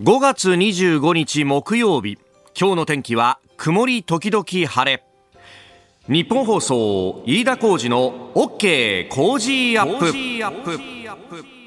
5月25日木曜日。今日の天気は曇り時々晴れ。日本放送飯田浩二の OK 工事アップ。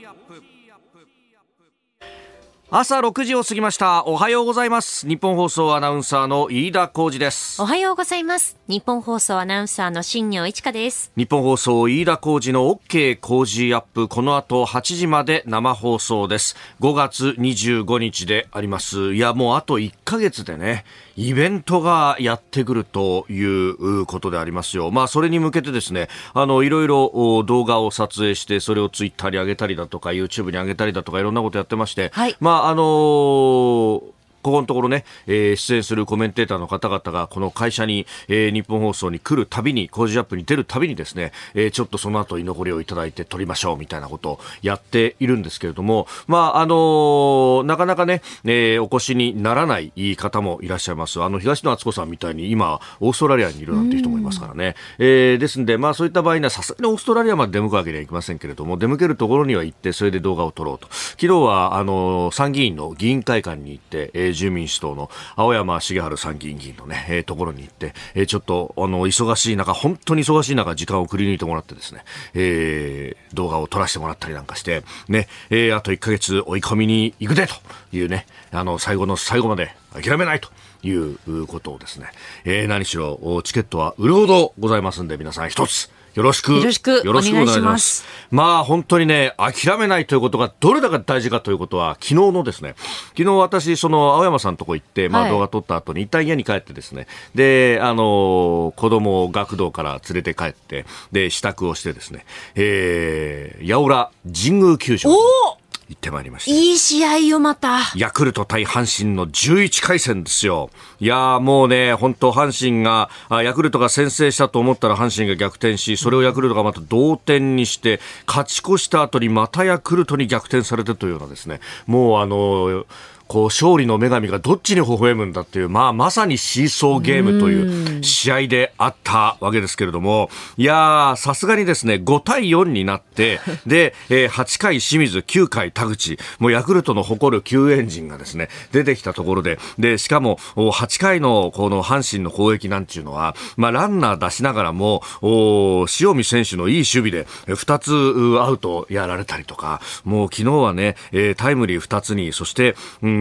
朝6時を過ぎました。おはようございます。日本放送アナウンサーの飯田浩二です。おはようございます。日本放送アナウンサーの新業一華です。日本放送飯田浩二の OK 工事アップ。この後8時まで生放送です。5月25日であります。いやもうあと1ヶ月でねイベントがやってくるということでありますよ。まあ、それに向けてですね、あの、いろいろ動画を撮影して、それをツイッターに上げたりだとか、YouTube に上げたりだとか、いろんなことやってまして、はい、まあ、あのーここのところね、えー、出演するコメンテーターの方々がこの会社に、えー、日本放送に来るたびに、工事アップに出るたびにですね、えー、ちょっとその後居残りをいただいて撮りましょうみたいなことをやっているんですけれども、まあ、あのー、なかなかね、えー、お越しにならない方もいらっしゃいます。あの、東野敦子さんみたいに今、オーストラリアにいるなんて人もいますからね。えー、ですんで、まあそういった場合にはさすがにオーストラリアまで出向くわけにはいきませんけれども、出向けるところには行って、それで動画を撮ろうと。昨日は、あの、参議院の議員会館に行って、えー、住民主党の青山茂春参議院議員のね、えー、ところに行って、えー、ちょっと、あの、忙しい中、本当に忙しい中、時間をくり抜いてもらってですね、えー、動画を撮らせてもらったりなんかして、ね、えー、あと1ヶ月追い込みに行くでというね、あの、最後の最後まで諦めないと。いうことをですね、えー、何しろ、チケットは売るほどございますんで、皆さん一つ、よろしく。よろしく。よろしくお願いします。まあ本当にね、諦めないということがどれだけ大事かということは、昨日のですね、昨日私、その青山さんのとこ行って、まあ動画撮った後に一旦家に帰ってですね、で、あの、子供を学童から連れて帰って、で、支度をしてですね、えー、八百屋神宮球場。お行ってまいりました。いい試合よ、また。ヤクルト対阪神の11回戦ですよ。いやもうね、本当阪神が、ヤクルトが先制したと思ったら阪神が逆転し、それをヤクルトがまた同点にして、勝ち越した後にまたヤクルトに逆転されてというようなですね、もうあの、こう勝利の女神がどっちに微笑むんだっていう、まあ、まさにシーソーゲームという試合であったわけですけれども、いやさすがにですね、5対4になって、で、えー、8回清水、9回田口、もうヤクルトの誇る救援陣がですね、出てきたところで、で、しかも、8回のこの阪神の攻撃なんていうのは、まあ、ランナー出しながらも、お塩見選手のいい守備で、2つアウトやられたりとか、もう昨日はね、えー、タイムリー2つに、そして、うん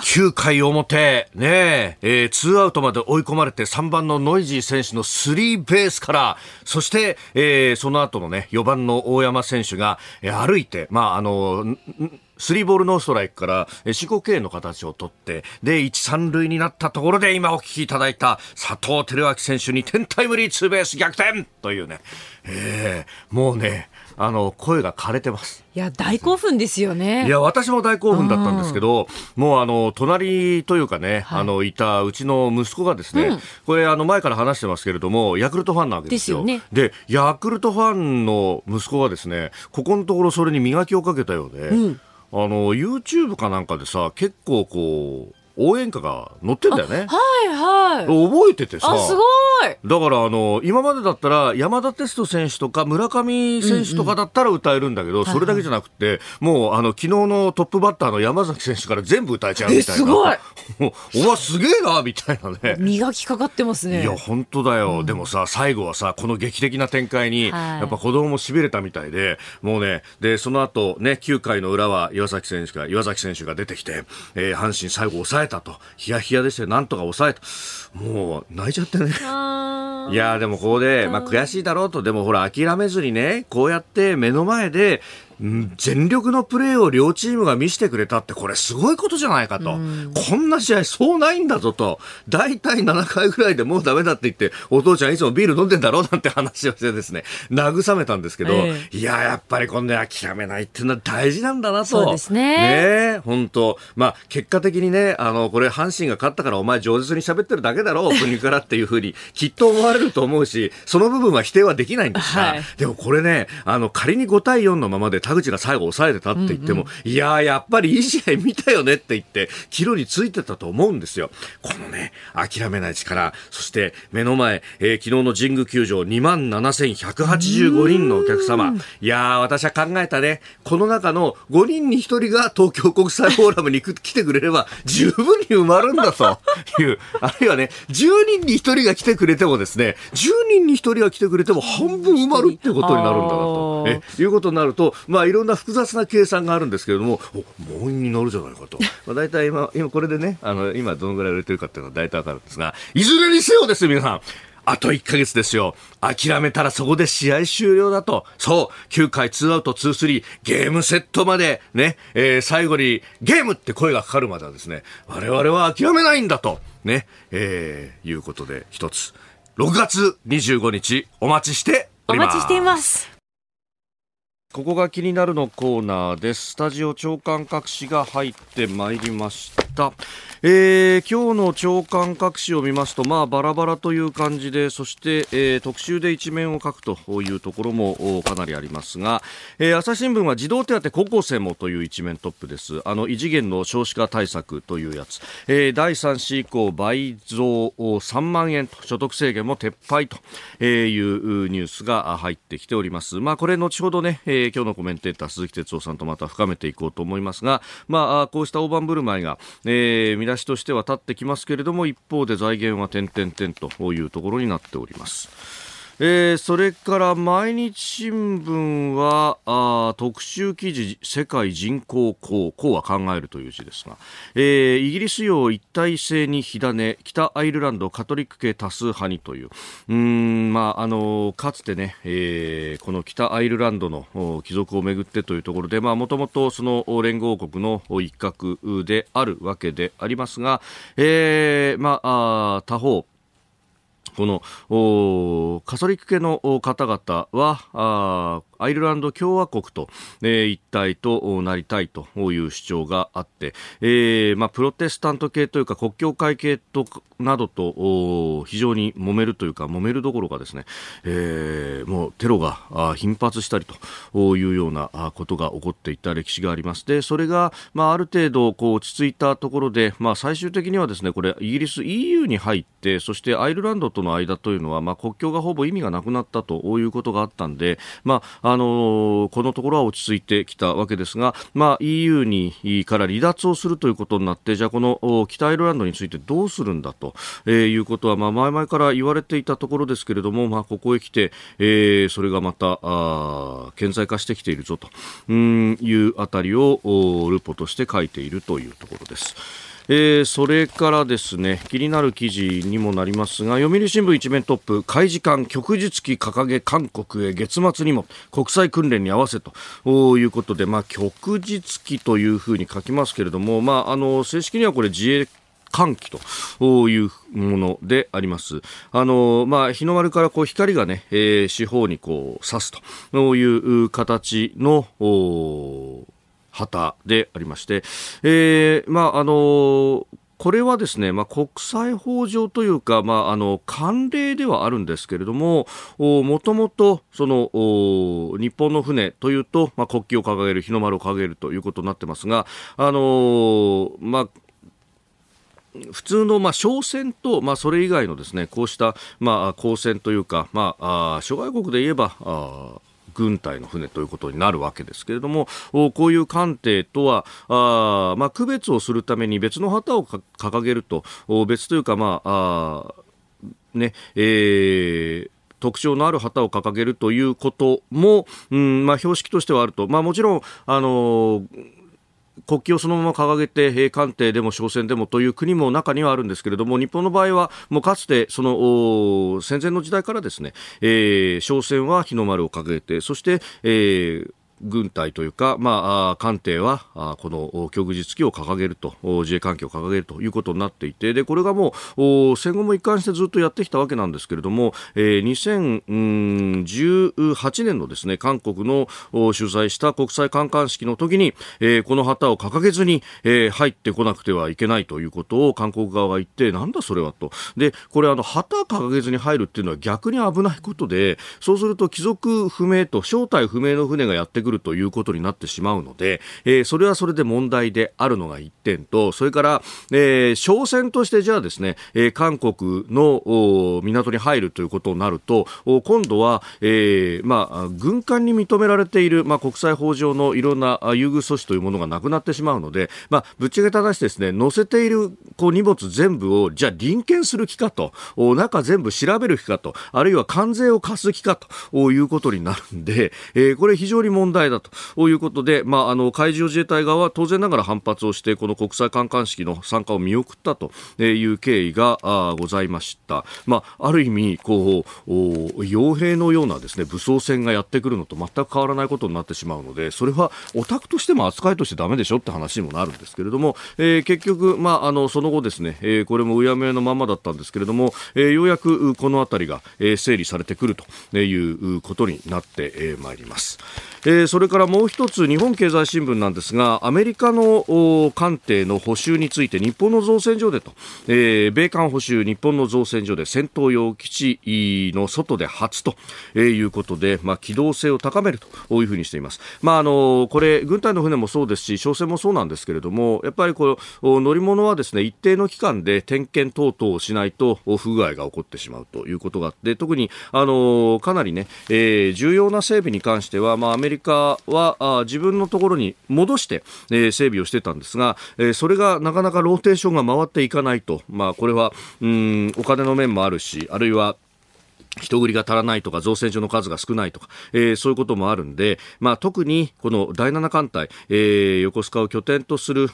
9回表、ねえ、えー、2アウトまで追い込まれて3番のノイジー選手のスリーベースから、そして、えー、その後のね、4番の大山選手が、えー、歩いて、まあ、あの、スリーボールノーストライクから申告敬遠の形をとって、で、1、3塁になったところで今お聞きいただいた佐藤輝明選手に点タイムリーツーベース逆転というね、えー、もうね、あの声が枯れてます。いや大興奮ですよね。いや私も大興奮だったんですけど、もうあの隣というかね、はい、あのいたうちの息子がですね、うん、これあの前から話してますけれども、ヤクルトファンなわけですよ。ですよね。でヤクルトファンの息子がですね、ここのところそれに磨きをかけたようで。うんあの YouTube かなんかでさ結構こう応援歌が載ってんだよね。はいはい。覚えててさ。あ、すごい。だからあの、今までだったら山田哲人選手とか村上選手とかだったら歌えるんだけど、うんうん、それだけじゃなくて、もうあの、昨日のトップバッターの山崎選手から全部歌えちゃうみたいな。すごい。おわ、すげえな、みたいなね。磨きかかってますね。いや、本当だよ。うん、でもさ、最後はさ、この劇的な展開に、はい、やっぱ子供も痺れたみたいで、もうね、で、その後ね、9回の裏は岩崎選手が、岩崎選手が出てきて、えー、阪神最後抑えたと。ヒヤヒヤでしたよ。なんとか抑えた。もう、泣いちゃってね。いやでもここで、まあ、悔しいだろうと、でもほら、諦めずにね、こうやって目の前で、全力のプレーを両チームが見せてくれたって、これすごいことじゃないかと。こんな試合そうないんだぞと。大体7回ぐらいでもうダメだって言って、お父ちゃんいつもビール飲んでんだろうなんて話をしてですね、慰めたんですけど、えー、いや、やっぱりこんな諦めないっていうのは大事なんだなと。そうですね。ね本当まあ、結果的にね、あの、これ阪神が勝ったからお前上手に喋ってるだけだろう、国からっていうふうに、きっと思われると思うし、その部分は否定はできないんですが、はい、でもこれね、あの、仮に5対4のままで田口が最後抑えてたって言っても、うんうん、いややっぱりいい試合見たよねって言って、キロについてたと思うんですよ。このね、諦めない力、そして目の前、えー、昨日の神宮球場2万7185人のお客様。いや私は考えたね、この中の5人に1人が東京国際フォーラムに来てくれれば十分に埋まるんだと いう、あるいはね、10人に1人が来てくれてもですね、10人に1人が来てくれても半分埋まるってことになるんだなと。えいうことになると、まあいろんな複雑な計算があるんですけれども、お、満員になるじゃないかと。まあ大体今、今これでね、あの、今どのぐらい売れてるかっていうのは大体わかるんですが、いずれにせよです、皆さん。あと1ヶ月ですよ。諦めたらそこで試合終了だと。そう。9回2アウト2、3、ゲームセットまでね、えー、最後にゲームって声がかかるまではですね、我々は諦めないんだと。ね、えー、いうことで一つ。6月25日お待ちしております。お待ちしています。ここが気になるのコーナーです。スタジオ長官隠しが入ってまいりました。えー、今日の長官各紙を見ますと、まあ、バラバラという感じで、そして、えー、特集で一面を書くというところもかなりありますが、えー、朝日新聞は児童手当高校生もという一面トップです。あの異次元の少子化対策というやつ、えー、第3子以降倍増3万円と所得制限も撤廃というニュースが入ってきております。まあ、これ後ほどね、えー、今日のコメンテーター鈴木哲夫さんとまた深めていこうと思いますが、まあ、こうした大盤振る舞いが、えー出しとしては立ってきますけれども一方で財源は点々点というところになっております。えー、それから毎日新聞はあ特集記事世界人口こうこうは考えるという字ですが、えー、イギリス洋一体性に火種北アイルランドカトリック系多数派にという。うんまああのかつてね、えー、この北アイルランドの貴族をめぐってというところでまあもともとその連合国の一角であるわけでありますが、えー、まあ他方このカトリック系の方々はアイルランド共和国と、えー、一体となりたいという主張があって、えーまあ、プロテスタント系というか国境会系となどと非常に揉めるというか揉めるどころかですね、えー、もうテロが頻発したりというようなことが起こっていた歴史があります。でそれが、まあ、ある程度こう落ち着いたところで、まあ、最終的にはですねこれイギリス EU に入ってそしてアイルランドとの間というのは、まあ、国境がほぼ意味がなくなったということがあったんで、まああのこのところは落ち着いてきたわけですが、まあ、EU にから離脱をするということになってじゃあこの北アイルランドについてどうするんだと、えー、いうことは、まあ、前々から言われていたところですけれども、まあ、ここへ来て、えー、それがまた顕在化してきているぞというあたりをルポとして書いているというところです。えー、それからですね気になる記事にもなりますが読売新聞一面トップ海事艦旭日旗掲げ韓国へ月末にも国際訓練に合わせということで、まあ、旭日旗というふうに書きますけれども、まあ、あの正式にはこれ自衛寒気というものであります。あの、まあ、日の丸からこう光がね、えー、四方にこう刺すという形の、旗でありまして、えー、まあ、あのこれはですね、まあ、国際法上というか、まあ、あの、慣例ではあるんですけれども、もともと、その、日本の船というと、まあ、国旗を掲げる、日の丸を掲げるということになってますが、あのまあ、普通のまあ商船とまあそれ以外のですねこうしたまあ公船というかまあ諸外国で言えばあ軍隊の船ということになるわけですけれどもこういう艦艇とはあ、まあ、区別をするために別の旗を掲げると別というか、まああねえー特徴のある旗を掲げるということも、うんまあ、標識としてはあると、まあ、もちろん、あのー国旗をそのまま掲げて官邸でも商船でもという国も中にはあるんですけれども日本の場合はもうかつてその戦前の時代からですね、えー、商船は日の丸を掲げてそして、えー軍隊というか、まあ、艦艇はあこの極日機を掲げると自衛艦機を掲げるということになっていてでこれがもう戦後も一貫してずっとやってきたわけなんですけれども、えー、2018年のですね韓国の主催した国際観艦式の時に、えー、この旗を掲げずに、えー、入ってこなくてはいけないということを韓国側が言ってなんだそれはと。でこれあの旗掲げずに入るっていうのは逆に危ないことでそうすると帰属不明と正体不明の船がやってくる。ということになってしまうので、えー、それはそれで問題であるのが1点とそれから、えー、商船としてじゃあですね、えー、韓国の港に入るということになると今度は、えーまあ、軍艦に認められている、まあ、国際法上のいろんな優遇措置というものがなくなってしまうので、まあ、ぶっちゃけた話ですね乗せているこう荷物全部をじゃあ臨検する気かと中全部調べる気かとあるいは関税を課す気かということになるんで、えー、これ非常に問題だということで、まあ、あの海上自衛隊側は当然ながら反発をしてこの国際観艦式の参加を見送ったという経緯がございました。まあ、ある意味こう傭兵のようなですね武装船がやってくるのと全く変わらないことになってしまうのでそれはオタクとしても扱いとしてだめでしょって話にもなるんですけれども、えー、結局、まあ、あのその後ですね、えー、これもうやむやのままだったんですけれども、えー、ようやくこの辺りが、えー、整理されてくるということになって、まいります。えー、それからもう一つ日本経済新聞なんですがアメリカの艦艇の補修について日本の造船所でと、えー、米艦補修日本の造船所で戦闘用基地の外で初と、えー、いうことで、まあ、機動性を高めるというふうにしています、まあ、あのこれ軍隊の船もそうですし商船もそうなんですけれどもやっぱりこの乗り物はですね一定の期間で点検等々をしないと不具合が起こってしまうということがあって特にあのかなりね、えー、重要な整備に関しては、まあ、アメリカはあ自分のところに戻して、えー、整備をしてたんですが、えー、それがなかなかローテーションが回っていかないと、まあ、これはうんお金の面もあるしあるいは人繰りが足らないとか造船所の数が少ないとか、えー、そういうこともあるんで、まあ、特にこの第7艦隊、えー、横須賀を拠点とする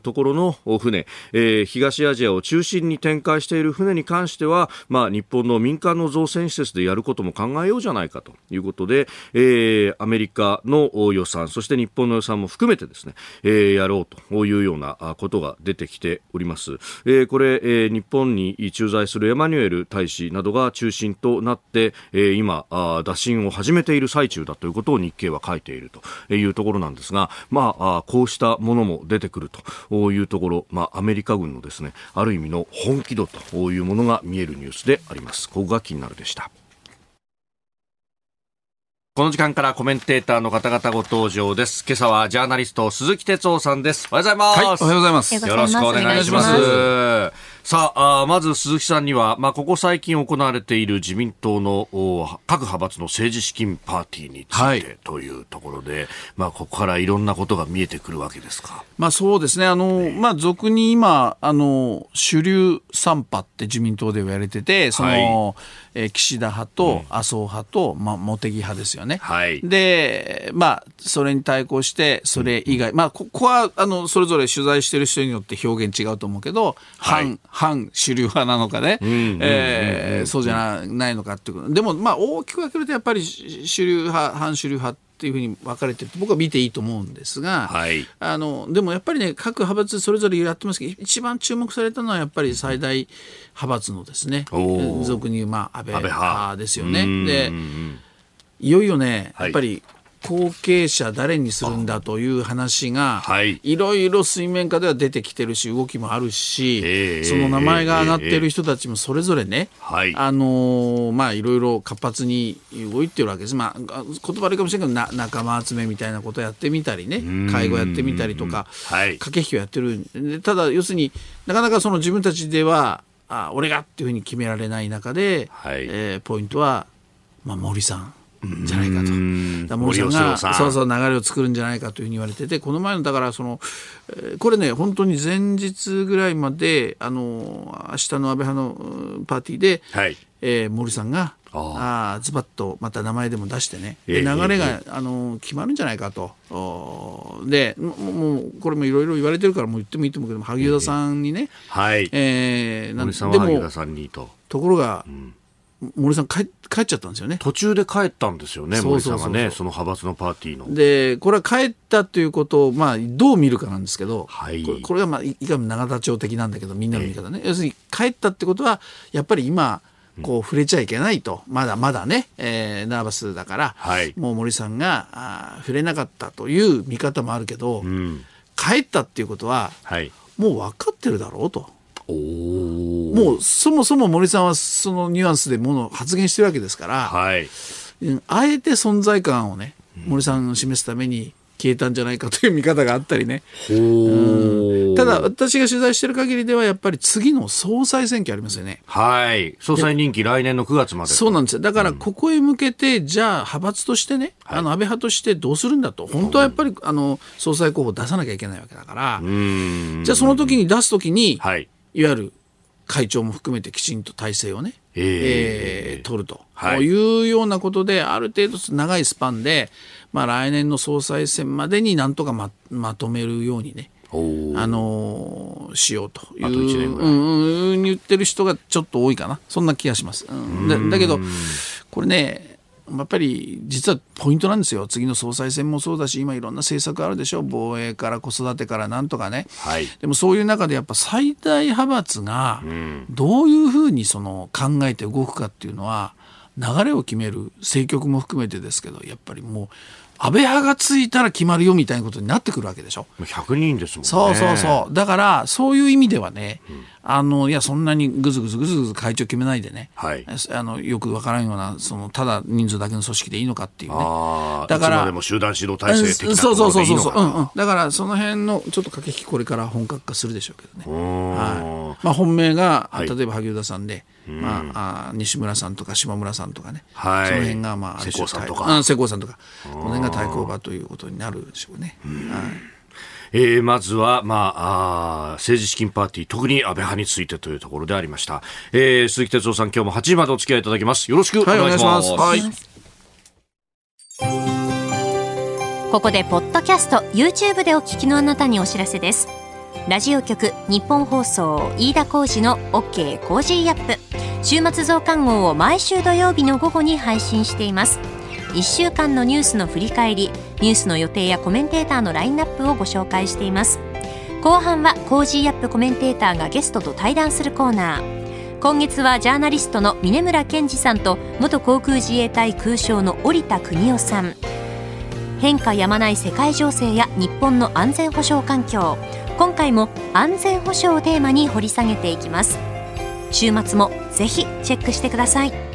ところの船、えー、東アジアを中心に展開している船に関しては、まあ、日本の民間の造船施設でやることも考えようじゃないかということで、えー、アメリカの予算そして日本の予算も含めてですね、えー、やろうというようなことが出てきております。えー、これ、えー、日本に駐在するエマニュエル大使などが中心となって、えー、今あ、打診を始めている最中だということを日経は書いているというところなんですが、まあ、こうしたものも出てくるというところ、まあ、アメリカ軍のですね、ある意味の本気度というものが見えるニュースであります。ここが気になるでした。この時間からコメンテーターの方々ご登場です。今朝はジャーナリスト鈴木哲夫さんです。おはようございます。はい、おはようございます。よろしくお願いします。さあまず鈴木さんには、まあ、ここ最近行われている自民党の各派閥の政治資金パーティーについてというところで、はい、まあ、ここからいろんなことが見えてくるわけですか？まあ、そうですね。あの、ね、まあ、俗に今、あの、主流3派って自民党で言われてて、その、はい、え岸田派と麻生派と、まあ、茂木派ですよね。はい、で、まあ、それに対抗して、それ以外、うん、まあ、ここは、あの、それぞれ取材している人によって表現違うと思うけど、はい、反主流派なのかね、そうじゃないのかっていうでも、まあ、大きく分けるとやっぱり主流派反主流派っていうふうに分かれてると僕は見ていいと思うんですが、はい、あのでもやっぱりね各派閥それぞれやってますけど一番注目されたのはやっぱり最大派閥のですね俗に言う、まあ、安倍派。ですよね。でいよいよね、やっぱり後継者誰にするんだという話が、はい、いろいろ水面下では出てきてるし動きもあるし、えー、その名前が上がってる人たちもそれぞれね、えー、あのー、まあいろいろ活発に動いてるわけです。まあ言葉悪いかもしれないけどな仲間集めみたいなことやってみたりね、介護やってみたりとか、はい、駆け引きをやってる。ただ要するになかなかその自分たちではあ俺がっていうふうに決められない中で、はい、えー、ポイントは、まあ、森さん。じゃないかと。森さん。がそうそう流れを作るんじゃないかというふうに言われててこの前のだからそのこれね本当に前日ぐらいまであの明日の安倍派のパーティーで、はい。えー、森さんがあズバッとまた名前でも出してね、えー、流れが、えー、あの決まるんじゃないかと。でもうこれもいろいろ言われてるからもう言ってもいいと思うけど萩生田さんにね、えー、はい。えー、なんでもと。ころが、うん森さん帰帰っちゃったんですよね。途中で帰ったんですよね、森さんがね、その派閥のパーティーの。で、これは帰ったということを、まあ、どう見るかなんですけど、はい、これこれは、まあ、いかに永田町的なんだけど、みんなの見方ね。要するに、帰ったってことは、やっぱり今、こう触れちゃいけないと、まだまだね、えー、ナーバスだから、はい、もう森さんがあ触れなかったという見方もあるけど、うん、帰ったっていうことは、はい、もう分かってるだろうと。もうそもそも森さんはそのニュアンスでもの発言してるわけですから、はい、あえて存在感をね森さんを示すために消えたんじゃないかという見方があったりね、うん、ただ私が取材している限りではやっぱり次の総裁選挙ありますよね。はい。総裁任期来年の9月までそうなんですよ。だからここへ向けて、じゃあ派閥としてね、あの安倍派としてどうするんだと本当はやっぱりあの総裁候補を出さなきゃいけないわけだからじゃあその時に出す時に、はい、いわゆる会長も含めてきちんと体制をね、えー、えー、取ると、はい、いうようなことである程度長いスパンでまあ、来年の総裁選までになんとかままとめるようにねあのー、しようという、うん、言ってる人がちょっと多いかな。そんな気がします。うん、だだけどこれねやっぱり実はポイントなんですよ、次の総裁選もそうだし、今、いろんな政策あるでしょ、防衛から子育てからなんとかね、はい、でもそういう中でやっぱ最大派閥がどういうふうにその考えて動くかっていうのは、流れを決める政局も含めてですけどやっぱりもう安倍派がついたら決まるよみたいなことになってくるわけでしょ。100人ですもんね。そうそうそう。だから、そういう意味ではね、うん、あの、いや、そんなにぐずぐずぐずぐず会長決めないでね、はい、あのよくわからんような、その、ただ人数だけの組織でいいのかっていうね。だから、でも集団指導体制的なそうそうそうそう。う。んうん。だから、その辺のちょっと駆け引きこれから本格化するでしょうけどね。はい。まあ、本命が、例えば萩生田さんで、まあ、あ西村さんとか下村さんとかね、はい、その辺が、まあ、世耕さんとか、世耕さんとか、この辺が対抗馬ということになるでしょうね。はいえー、まずは、まあ、あ政治資金パーティー、特に安倍派についてというところでありました。えー、鈴木哲夫さん、今日も8時までお付き合いいただきます。よろしくお願いします。はい、ここで、ポッドキャスト、YouTube でお聞きのあなたにお知らせです。ラジオ局日本放送飯田浩司の OK コージーアップ週末増刊号を毎週土曜日の午後に配信しています1週間のニュースの振り返りニュースの予定やコメンテーターのラインナップをご紹介しています。後半は Cozy up! コメンテーターがゲストと対談するコーナー。今月はジャーナリストの峯村健司さんと元航空自衛隊空将の織田邦男さん。変化やまない世界情勢や日本の安全保障環境。今回も安全保障をテーマに掘り下げていきます。週末もぜひチェックしてください。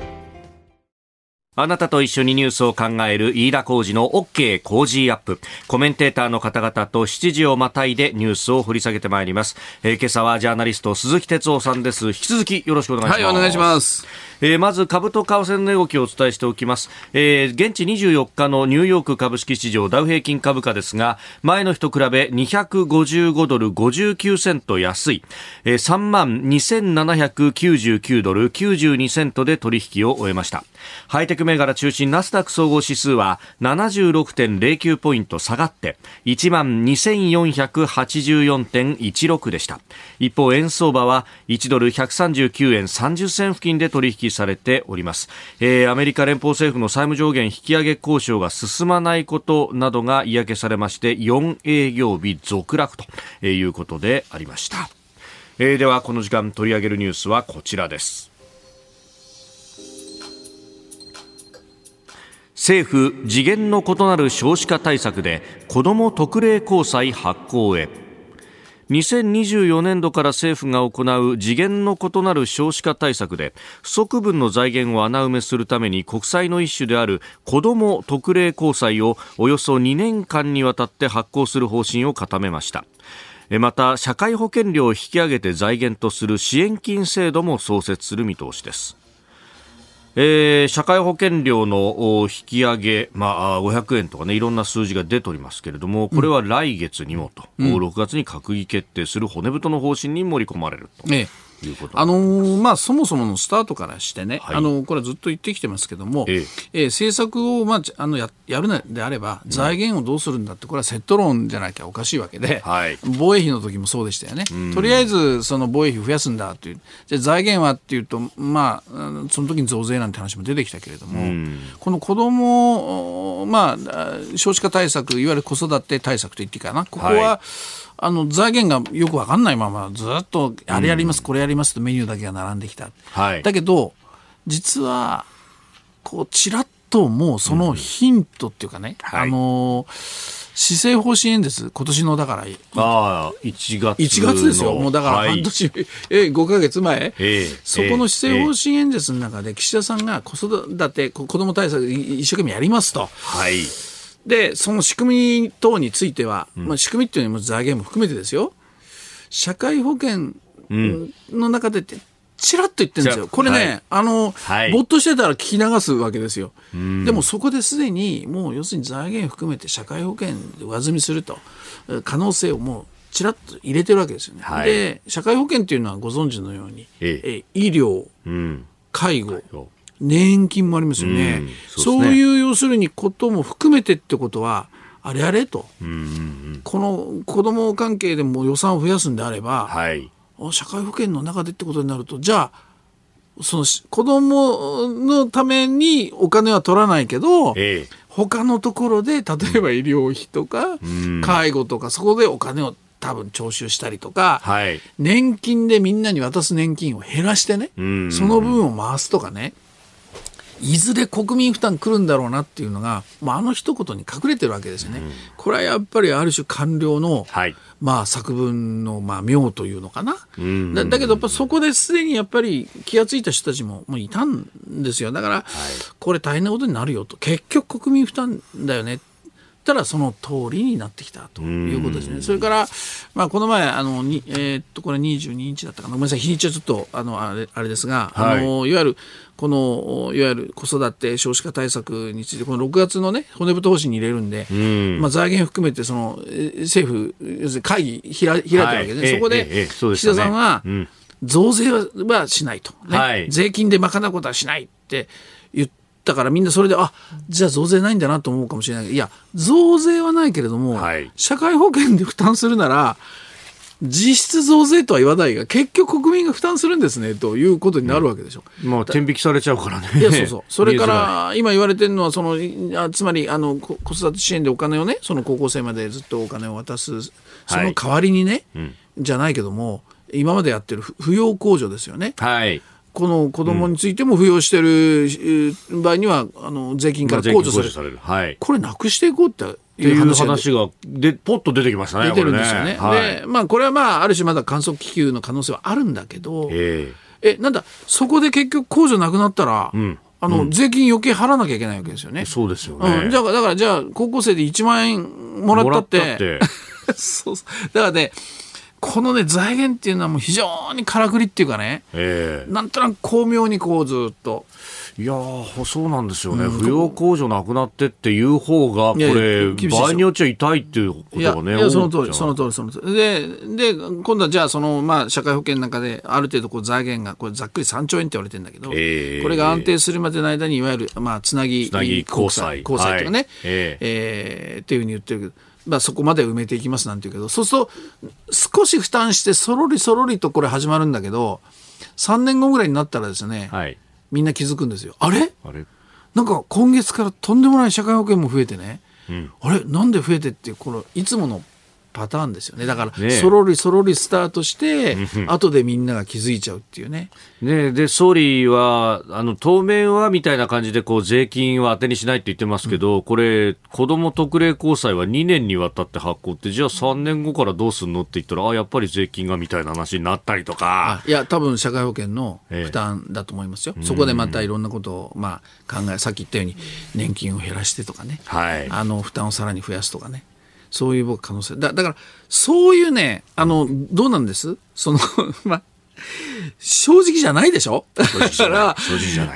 あなたと一緒にニュースを考える飯田浩二の OK 工事アップ。コメンテーターの方々と7時をまたいでニュースを掘り下げてまいります。えー、今朝はジャーナリスト鈴木哲夫さんです。引き続きよろしくお願いします。はい、お願いします。えー、まず株と為替の値動きをお伝えしておきます、えー、現地24日のニューヨーク株式市場ダウ平均株価ですが前の日と比べ255ドル59セント安い、えー、3万2799ドル92セントで取引を終えました。ハイテク銘柄中心ナスダック総合指数は76.09ポイント下がって1万2484.16でした。一方円相場は1ドル139円30銭付近で取引されております、えー、アメリカ連邦政府の債務上限引き上げ交渉が進まないことなどが嫌気されまして4営業日続落ということでありました、えー、ではこの時間取り上げるニュースはこちらです。政府次元の異なる少子化対策で子ども特例公債発行へ。2024年度から政府が行う次元の異なる少子化対策で不足分の財源を穴埋めするために国債の一種である子ども特例公債をおよそ2年間にわたって発行する方針を固めました。また社会保険料を引き上げて財源とする支援金制度も創設する見通しです。えー、社会保険料の引き上げ、まあ、500円とかね、いろんな数字が出ておりますけれども、これは来月にもと、うん、6月に閣議決定する骨太の方針に盛り込まれると。ええいうこと。あのー、まあ、そもそものスタートからしてね、はい、あのこれはずっと言ってきてますけども、ええ。えー、政策を、まあ、あのややるのであれば、財源をどうするんだって、これはセット論じゃなきゃおかしいわけで、はい、防衛費の時もそうでしたよね、とりあえずその防衛費増やすんだという、じゃ財源はっていうと、まあ、その時に増税なんて話も出てきたけれども、この子ども、まあ、少子化対策、いわゆる子育て対策と言っていいかな、ここは、はいあの財源がよく分かんないままずっとあれやります、うん、これやりますとメニューだけが並んできた、はい、だけど実はこうちらっともうそのヒントっていうかね、うん、あの施政方針演説今年のだからあ1月1月ですよ。もうだから半年、はい、え5か月前、えー、そこの施政方針演説の中で岸田さんが子育て子ども対策一生懸命やりますと。はいで、その仕組み等については、うん、まあ、仕組みっていうのも財源も含めてですよ、社会保険の中でって、ちらっと言ってるんですよ。これね、はい、あの、はい、ぼっとしてたら聞き流すわけですよ。でもそこですでに、もう要するに財源含めて社会保険で上積みすると、可能性をもう、ちらっと入れてるわけですよね。はい、で、社会保険っていうのはご存知のように、ええ、医療、うん、介護、年金もありますよね。うんそうね。そういう要するにことも含めてってことは、あれあれと、うんうんうん、この子ども関係でも予算を増やすんであれば、はい、社会保険の中でってことになると、じゃあ、その子供のためにお金は取らないけど、ええ、他のところで例えば医療費とか、介護とかそこでお金を多分徴収したりとか、はい、年金でみんなに渡す年金を減らしてね、その部分を回すとかねいずれ国民負担来るんだろうなっていうのが、まあ、あの一言に隠れてるわけですよね。うん、これはやっぱりある種官僚の、はい、まあ、作文の、まあ、妙というのかな。だだけど、そこですでにやっぱり気が付いた人たちももういたんですよ。だから、はい、これ大変なことになるよと。結局国民負担だよね。たらその通りになってきたということですね。それから、まあ、この前、あの、にえー、っと、これ22日だったかな。ごめんなさい、日にちはちょっと、あの、あれあれですが、はい、あの、いわゆる、この、いわゆる子育て少子化対策について、この6月のね、骨太方針に入れるんで、ん。まあ、財源含めて、その、政府、要するに会議開開いてるわけで、ね、はい、そこで、岸田さんは、増税はしないと、ね、はい、税金で賄うことはしないって言って、だからみんなそれで、あじゃあ増税ないんだなと思うかもしれないけど、いや、増税はないけれども、はい、社会保険で負担するなら、実質増税とは言わないが、結局国民が負担するんですね、ということになるわけでしょ。うん、まあ、天引きされちゃうからね。いや、そうそう。それから、今言われてるのは、その、あつまり、あの、子育て支援でお金をね、その高校生までずっとお金を渡す、その代わりにね、はいうん、じゃないけども、今までやってる扶養控除ですよね。はい。この子供についても扶養してる場合には、あの税金から控除される、はい、これなくしていこうっていう話がでポッと出てきましたね。出てるんですよね。ね。はい、でまあこれはまあある種まだ観測気球の可能性はあるんだけど、えー、えなんだそこで結局控除なくなったら、うん、あの、うん、税金余計払わなきゃいけないわけですよね。そうですよね。うん、だからだからじゃあ高校生で1万円もらったって。って。そう。だからねこのね、財源っていうのはもう非常にからくりっていうかね、えー、なんとなく巧妙にこうずっと。いやそうなんですよね、うん、扶養控除なくなってっていう方が、これ、場合によっちゃ痛いっていうことがね、いやその通り、その通り、その通り。で、で今度はじゃあ、その、まあ、社会保険の中で、ある程度こう財源が、これ、ざっくり3兆円って言われてるんだけど、えー、これが安定するまでの間に、いわゆる、まあ、つなぎ、つなぎ交際。交際とかね、はい、えー、えー、っていうふうに言ってるけど、まあ、そこまで埋めていきますなんて言うけどそうすると少し負担してそろりそろりとこれ始まるんだけど3年後ぐらいになったらですね、はい、みんな気づくんですよ。あれ？あれ？なんか今月からとんでもない社会保険も増えてね、うん、あれ？なんで増えてってこのいつものパターンですよね。だから、そろりそろりスタートして、後でみんなが気づいちゃうっていうね。ねで総理はあの当面はみたいな感じでこう税金は当てにしないって言ってますけど、うん、これ、子ども特例公債は2年にわたって発行って、じゃあ3年後からどうすんのって言ったら、あやっぱり税金がみたいな話になったりとか。いや、多分社会保険の負担だと思いますよ、ええ、そこでまたいろんなことを、まあ、考え、さっき言ったように、年金を減らしてとかね、はい、あの負担をさらに増やすとかね。そういう僕可能性。だだからそういうねあのどうなんです？その まあ正直じゃないでしょ？だから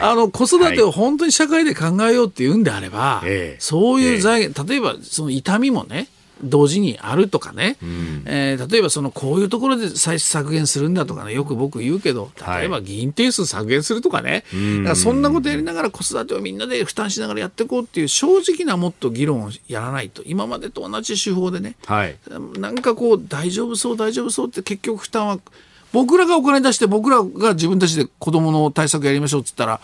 あの子育てを本当に社会で考えようっていうんであれば、はい、そういう財源、例えばその痛みもね同時にあるとかね、うん、えー、例えばそのこういうところで歳出削減するんだとかね。よく僕言うけど例えば議員定数削減するとかね、はい、だからそんなことやりながら子育てをみんなで負担しながらやっていこうっていう正直なもっと議論をやらないと。今までと同じ手法でね、はい、なんかこう大丈夫そう大丈夫そうって結局負担は僕らがお金出して僕らが自分たちで子どもの対策やりましょうっつったら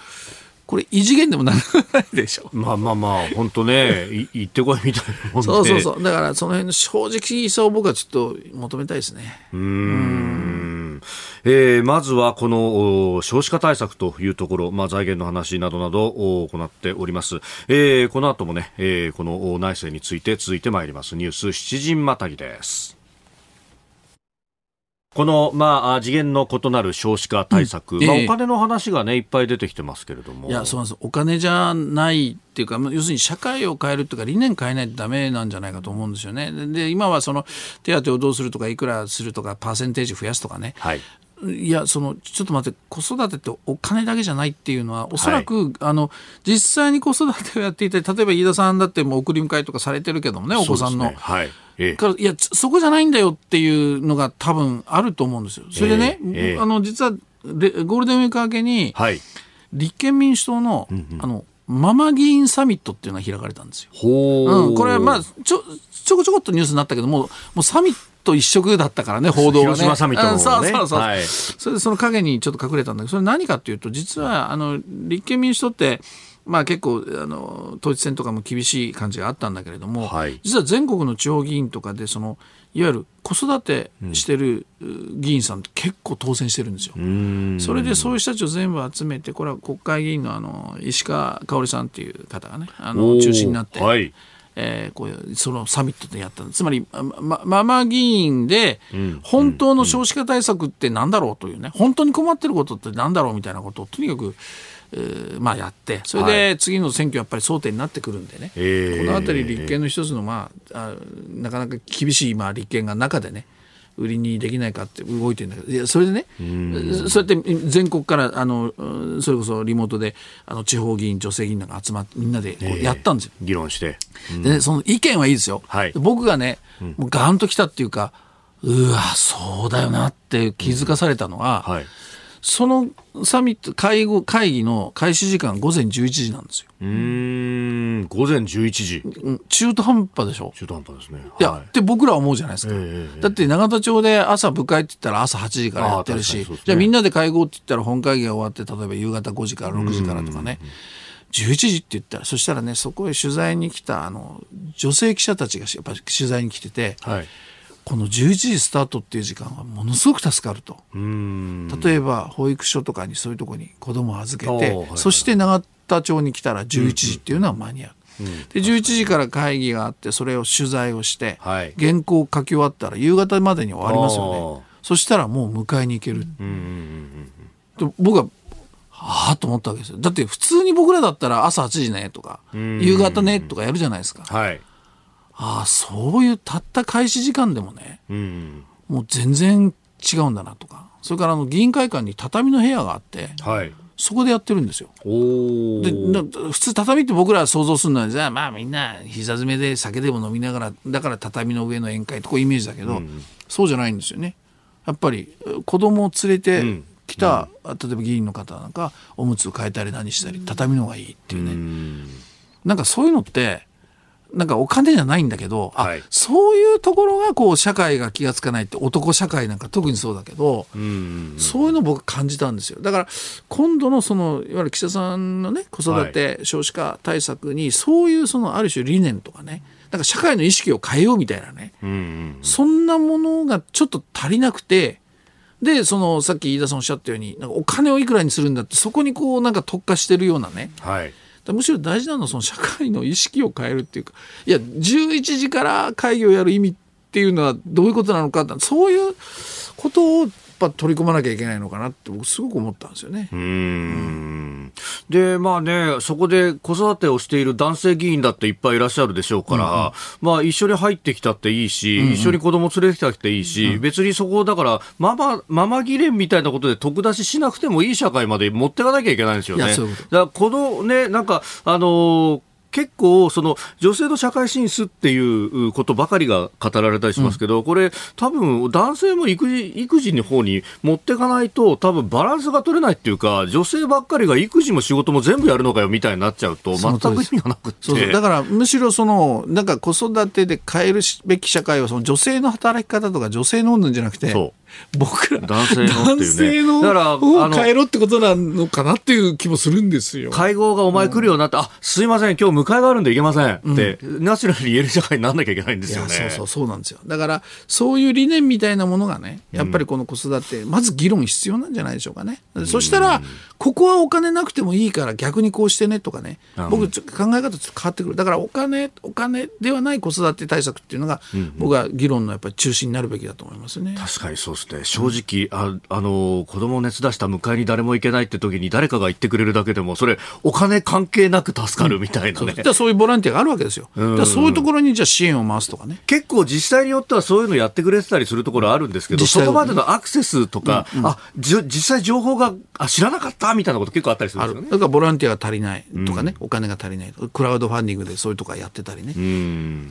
これ異次元でもなくないでしょ？まあまあまあ本当ね行ってこいみたいなもんで。そうそうそう。だからその辺の正直さを僕はちょっと求めたいですね。うん。えー、まずはこの少子化対策というところ、まあ、財源の話などなどを行っております、えー、この後もね、えー、この内政について続いてまいります。ニュース7時またぎですこの、まあ、次元の異なる少子化対策、うんまあ、お金の話がね、いっぱい出てきてますけれども。いや、そうなんです。お金じゃないっていうか、要するに社会を変えるっていうか、理念変えないとだめなんじゃないかと思うんですよね。で、今はその、手当をどうするとか、いくらするとか、パーセンテージ増やすとかね。はい。いやそのちょっと待って子育てってお金だけじゃないっていうのはおそらく、はい、あの実際に子育てをやっていて例えば飯田さんだってもう送り迎えとかされてるけどもね。お子さんの、ね、はい、ええ、からいやそこじゃないんだよっていうのが多分あると思うんですよ。それでね、え、あの実はゴールデンウィーク明けに、はい、立憲民主党のうんうん、あのママ議員サミットっていうのが開かれたんですよ。うん、これはまあちょちょこちょこっとニュースになったけどももうサミット一色だったからね報道がね。広島サミット、ね、そうそうそう、はい、それでその影にちょっと隠れたんだけどそれ何かっていうと実はあの立憲民主党ってまあ、結構あの統一選とかも厳しい感じがあったんだけれども、はい、実は全国の地方議員とかでそのいわゆる子育てしてる議員さんって結構当選してるんですよ。それでそういう人たちを全部集めてこれは国会議員のあの石川香織さんっていう方がねあの中心になって。はいえー、こうそのサミットでやったつまり、ま、ママ議員で本当の少子化対策ってなんだろうというね。本当に困ってることってなんだろうみたいなことをとにかくまあ、やって。それで次の選挙やっぱり争点になってくるんでね、はい、この辺り立憲の一つの、まあ、あなかなか厳しい、まあ、立憲が中でね売りにできないかって動いてるんだけど。いやそれでねそうやって全国からあのそれこそリモートであの地方議員女性議員なんか集まってみんなでやったんですよ。議論して、うん、でその意見はいいですよ。はい、僕がねもうガンときたっていうかうわそうだよなって気づかされたのは、うん。はいそのサミット会合会議の開始時間午前11時なんですよ。うん午前11時、中途半端でしょ中途半端ですね。いや、って僕らは思うじゃないですか。えー、だって永田町で朝部会って言ったら朝8時からやってるし、ね、じゃあみんなで会合って言ったら本会議が終わって例えば夕方5時から6時からとかね。11時って言ったらそしたらねそこへ取材に来たあの女性記者たちがやっぱり取材に来てて、はい、この11時スタートっていう時間はものすごく助かると。例えば保育所とかにそういうとこに子供を預けて、はいはい、そして永田町に来たら11時っていうのは間に合う。うん、で11時から会議があってそれを取材をして、はい、原稿を書き終わったら夕方までに終わりますよね。そしたらもう迎えに行ける、で僕ははあと思ったわけですよ。だって普通に僕らだったら朝8時ねとか夕方ねとかやるじゃないですか、はいああそういうたった開始時間でもね、うん、もう全然違うんだなとか。それからあの議員会館に畳の部屋があって、はい、そこでやってるんですよ。で普通畳って僕ら想像するのはじゃあまあみんな膝詰めで酒でも飲みながらだから畳の上の宴会とこうイメージだけど、うん、そうじゃないんですよね。やっぱり子供を連れてきた、うん、例えば議員の方なんかおむつを替えたり何したり畳の方がいいっていうね、うん、なんかそういうのってなんかお金じゃないんだけど、はい、そういうところがこう社会が気が付かないって男社会なんか特にそうだけど、うそういうのを僕感じたんですよ。だから今度のそのいわゆる岸田さんのね子育て、少子化対策にそういうそのある種理念とかねなんか社会の意識を変えようみたいなね、そんなものがちょっと足りなくてでそのさっき飯田さんおっしゃったようになんかお金をいくらにするんだってそこにこうなんか特化してるようなね、はいむしろ大事なのはその社会の意識を変えるっていうかいや11時から会議をやる意味っていうのはどういうことなのかそういうことをぱ取り込まなきゃいけないのかなって僕すごく思ったんですよね。うん。でまあねそこで子育てをしている男性議員だっていっぱいいらっしゃるでしょうから、うん。うん、まあ一緒に入ってきたっていいし、うん。うん、一緒に子供連れてきたっていいし、うん。うん、別にそこだからママママ議連みたいなことで得出ししなくてもいい社会まで持っていかなきゃいけないんですよね。ううだからこのねなんかあのー結構その女性の社会進出っていうことばかりが語られたりしますけど、うん、これ多分男性も育児育児の方に持っていかないと多分バランスが取れないっていうか女性ばっかりが育児も仕事も全部やるのかよみたいになっちゃうと全く意味がなくて。だからむしろそのなんか子育てで変えるべき社会はその女性の働き方とか女性のんじゃなくて僕ら男性のね。男性のだからを変えろってことなのかなっていう気もするんですよ。会合がお前来るようになって、うん、あ、すいません、今日迎えがあるんで行けませんって、うん、ナチュラルに言える社会にならなきゃいけないんですよね。そうそう、そうなんですよ。だから、そういう理念みたいなものがね、やっぱりこの子育て、まず議論必要なんじゃないでしょうかね。そしたら、ここはお金なくてもいいから逆にこうしてねとかね、僕、考え方ちょっと変わってくる。だからお金、お金ではない子育て対策っていうのが、僕は議論のやっぱり中心になるべきだと思いますね。確かにそうですね。正直、ああの子供熱出した迎えに誰も行けないって時に誰かが行ってくれるだけでもそれお金関係なく助かるみたいなね、うん、そう。いうボランティアがあるわけですよ、うん、そういうところにじゃあ支援を回すとかね。結構自治体によってはそういうのやってくれてたりするところあるんですけどそこまでのアクセスとか、うんうん、あじ実際情報があ知らなかったみたいなこと結構あったりするんですよね。だからボランティアが足りないとかね、お金が足りないクラウドファンディングでそういうとかやってたりね、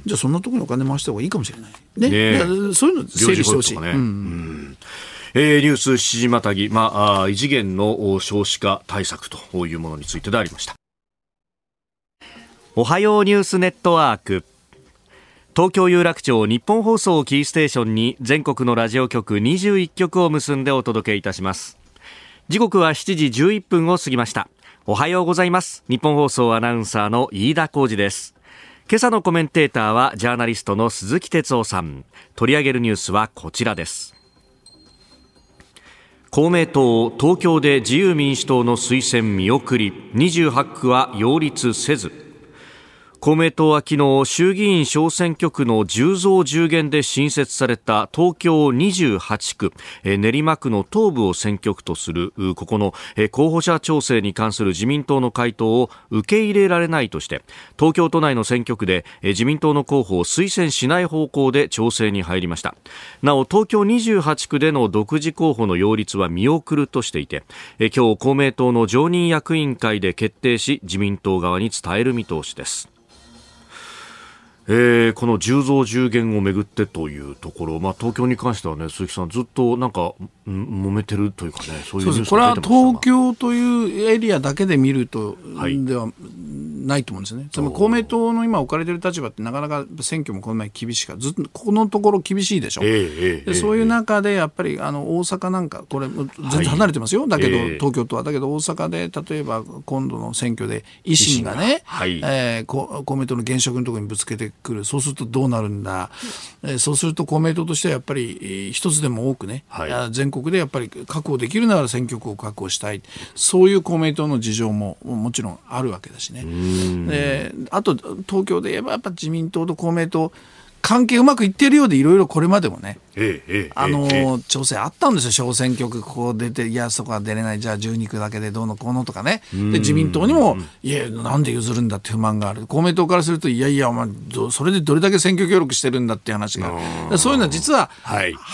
じゃあそんなところにお金回した方がいいかもしれない。ね。ねそういうの整理してほしい、ね。うんえー、ニュース7時またぎ、まあ、異次元の少子化対策というものについてでありました。おはようニュースネットワーク。東京有楽町日本放送キーステーションに全国のラジオ局21局を結んでお届けいたします。時刻は7時11分を過ぎました。おはようございます。日本放送アナウンサーの飯田浩二です。今朝のコメンテーターはジャーナリストの鈴木哲夫さん。取り上げるニュースはこちらです。公明党東京で自由民主党の推薦見送り。28区は擁立せず。公明党は昨日衆議院小選挙区の10増10減で新設された東京28区練馬区の東部を選挙区とするここの候補者調整に関する自民党の回答を受け入れられないとして東京都内の選挙区で自民党の候補を推薦しない方向で調整に入りました。なお東京28区での独自候補の擁立は見送るとしていて今日公明党の常任役員会で決定し自民党側に伝える見通しです。えー、この10増10減をめぐってというところ、まあ、東京に関してはね、鈴木さん、ずっとなんか、揉めてるというかね、そういうこれは東京というエリアだけで見ると、はい、ではないと思うんですね。つまり公明党の今置かれている立場ってなかなか選挙もこの前厳しいからずっとこのところ厳しいでしょ。えー、でそういう中でやっぱりあの大阪なんかこれ全然離れてますよ、はい、だけど、東京とは。だけど大阪で例えば今度の選挙で維新がね、はい、えー、公明党の現職のところにぶつけてくる。そうするとどうなるんだ、えー、そうすると公明党としてはやっぱり一つでも多くね、はい、全国でやっぱり確保できるなら選挙区を確保したい。そういう公明党の事情ももちろんあるわけだしね。であと東京で言えばやっぱ自民党と公明党関係うまくいってるようでいろいろこれまでもね、ええあの、え、調整あったんですよ、小選挙区、ここ出て、いや、そこは出れない、じゃあ12区だけでどうのこうのとかね、で自民党にも、いや、なんで譲るんだって不満がある、公明党からすると、いやいや、お前、それでどれだけ選挙協力してるんだっていう話が、そういうのは実は、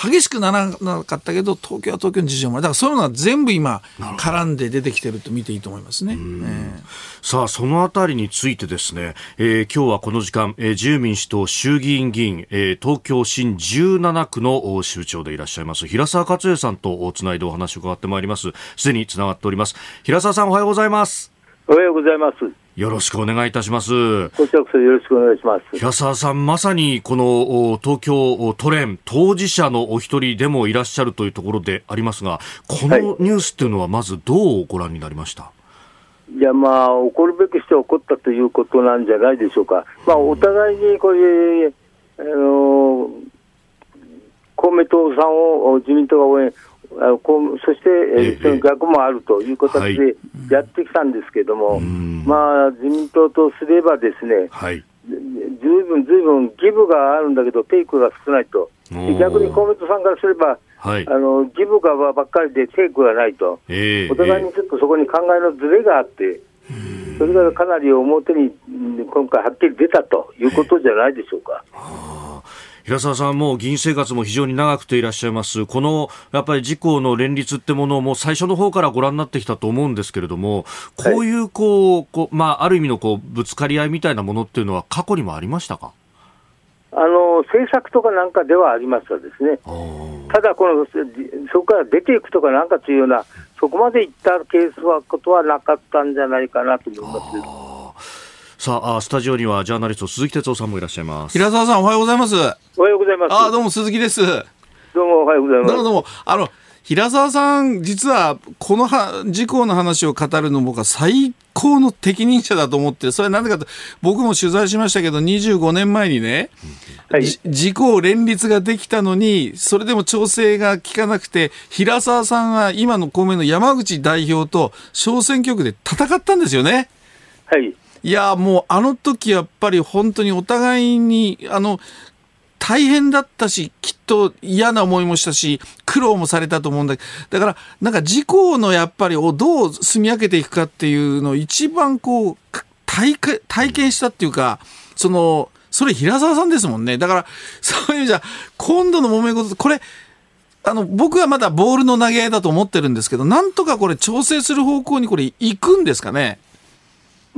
激しくならなかったけど、東京は東京の事情も、だからそういうのは全部今、絡んで出てきてると見ていいと思いますね。さあ、そのあたりについてですね、えー、今日はこの時間、えー、自由民主党衆議院議員、えー、東京新17区のの州長でいらっしゃいます平沢克也さんとつないでお話を伺ってまいります。すでにつながっております。平沢さんおはようございます。おはようございます。よろしくお願いいたします。こちらこそよろしくお願いします。平沢さん、まさにこの東京都連当事者のお一人でもいらっしゃるというところでありますが、このニュースというのはまずどうご覧になりました、はい、いや、まあ、起こるべきして起こったということなんじゃないでしょうか。まあ、お互いにこれ、あの公明党さんを自民党が応援、そして、えー、その逆もあるという形でやってきたんですけれども、はい、まあ、自民党とすればですね、はい、ずいぶんずいぶんギブがあるんだけど、テイクが少ないと、逆に公明党さんからすれば、はい、あのギブがばっかりでテイクがないと、えー、お互いにちょっとそこに考えのずれがあって、それがかなり表に今回はっきり出たということじゃないでしょうか。平沢さんも議員生活も非常に長くていらっしゃいます。このやっぱり自公の連立ってものをもう最初の方からご覧になってきたと思うんですけれども、こういうこう、こうまあある意味のこうぶつかり合いみたいなものっていうのは過去にもありましたか？あの政策とかなんかではありますがですね、ただこの、そこから出ていくとかなんかというような、そこまでいったケースはことはなかったんじゃないかなと思います。さあ、スタジオにはジャーナリスト鈴木哲夫さんもいらっしゃいます。平沢さん、おはようございます。おはようございます。あ、どうも鈴木です。どうもおはようございます。どうもどうも。あの、平沢さん、実は、このは事故の話を語るの僕は最高の適任者だと思って、それはなぜかと、僕も取材しましたけど、25年前にね、はい、事故連立ができたのに、それでも調整が効かなくて、平沢さんは今の公明の山口代表と小選挙区で戦ったんですよね。はい。いや、もうあの時やっぱり本当にお互いに、あの、大変だったし、きっと嫌な思いもしたし、苦労もされたと思うんだけどだから、なんか事故のやっぱりをどう積み上げていくかっていうのを一番こう、体体験したっていうか、その、それ平沢さんですもんね。だから、そういう意味じゃ、今度の揉め事、これ、あの、僕はまだボールの投げ合いだと思ってるんですけど、なんとかこれ調整する方向にこれ行くんですかね。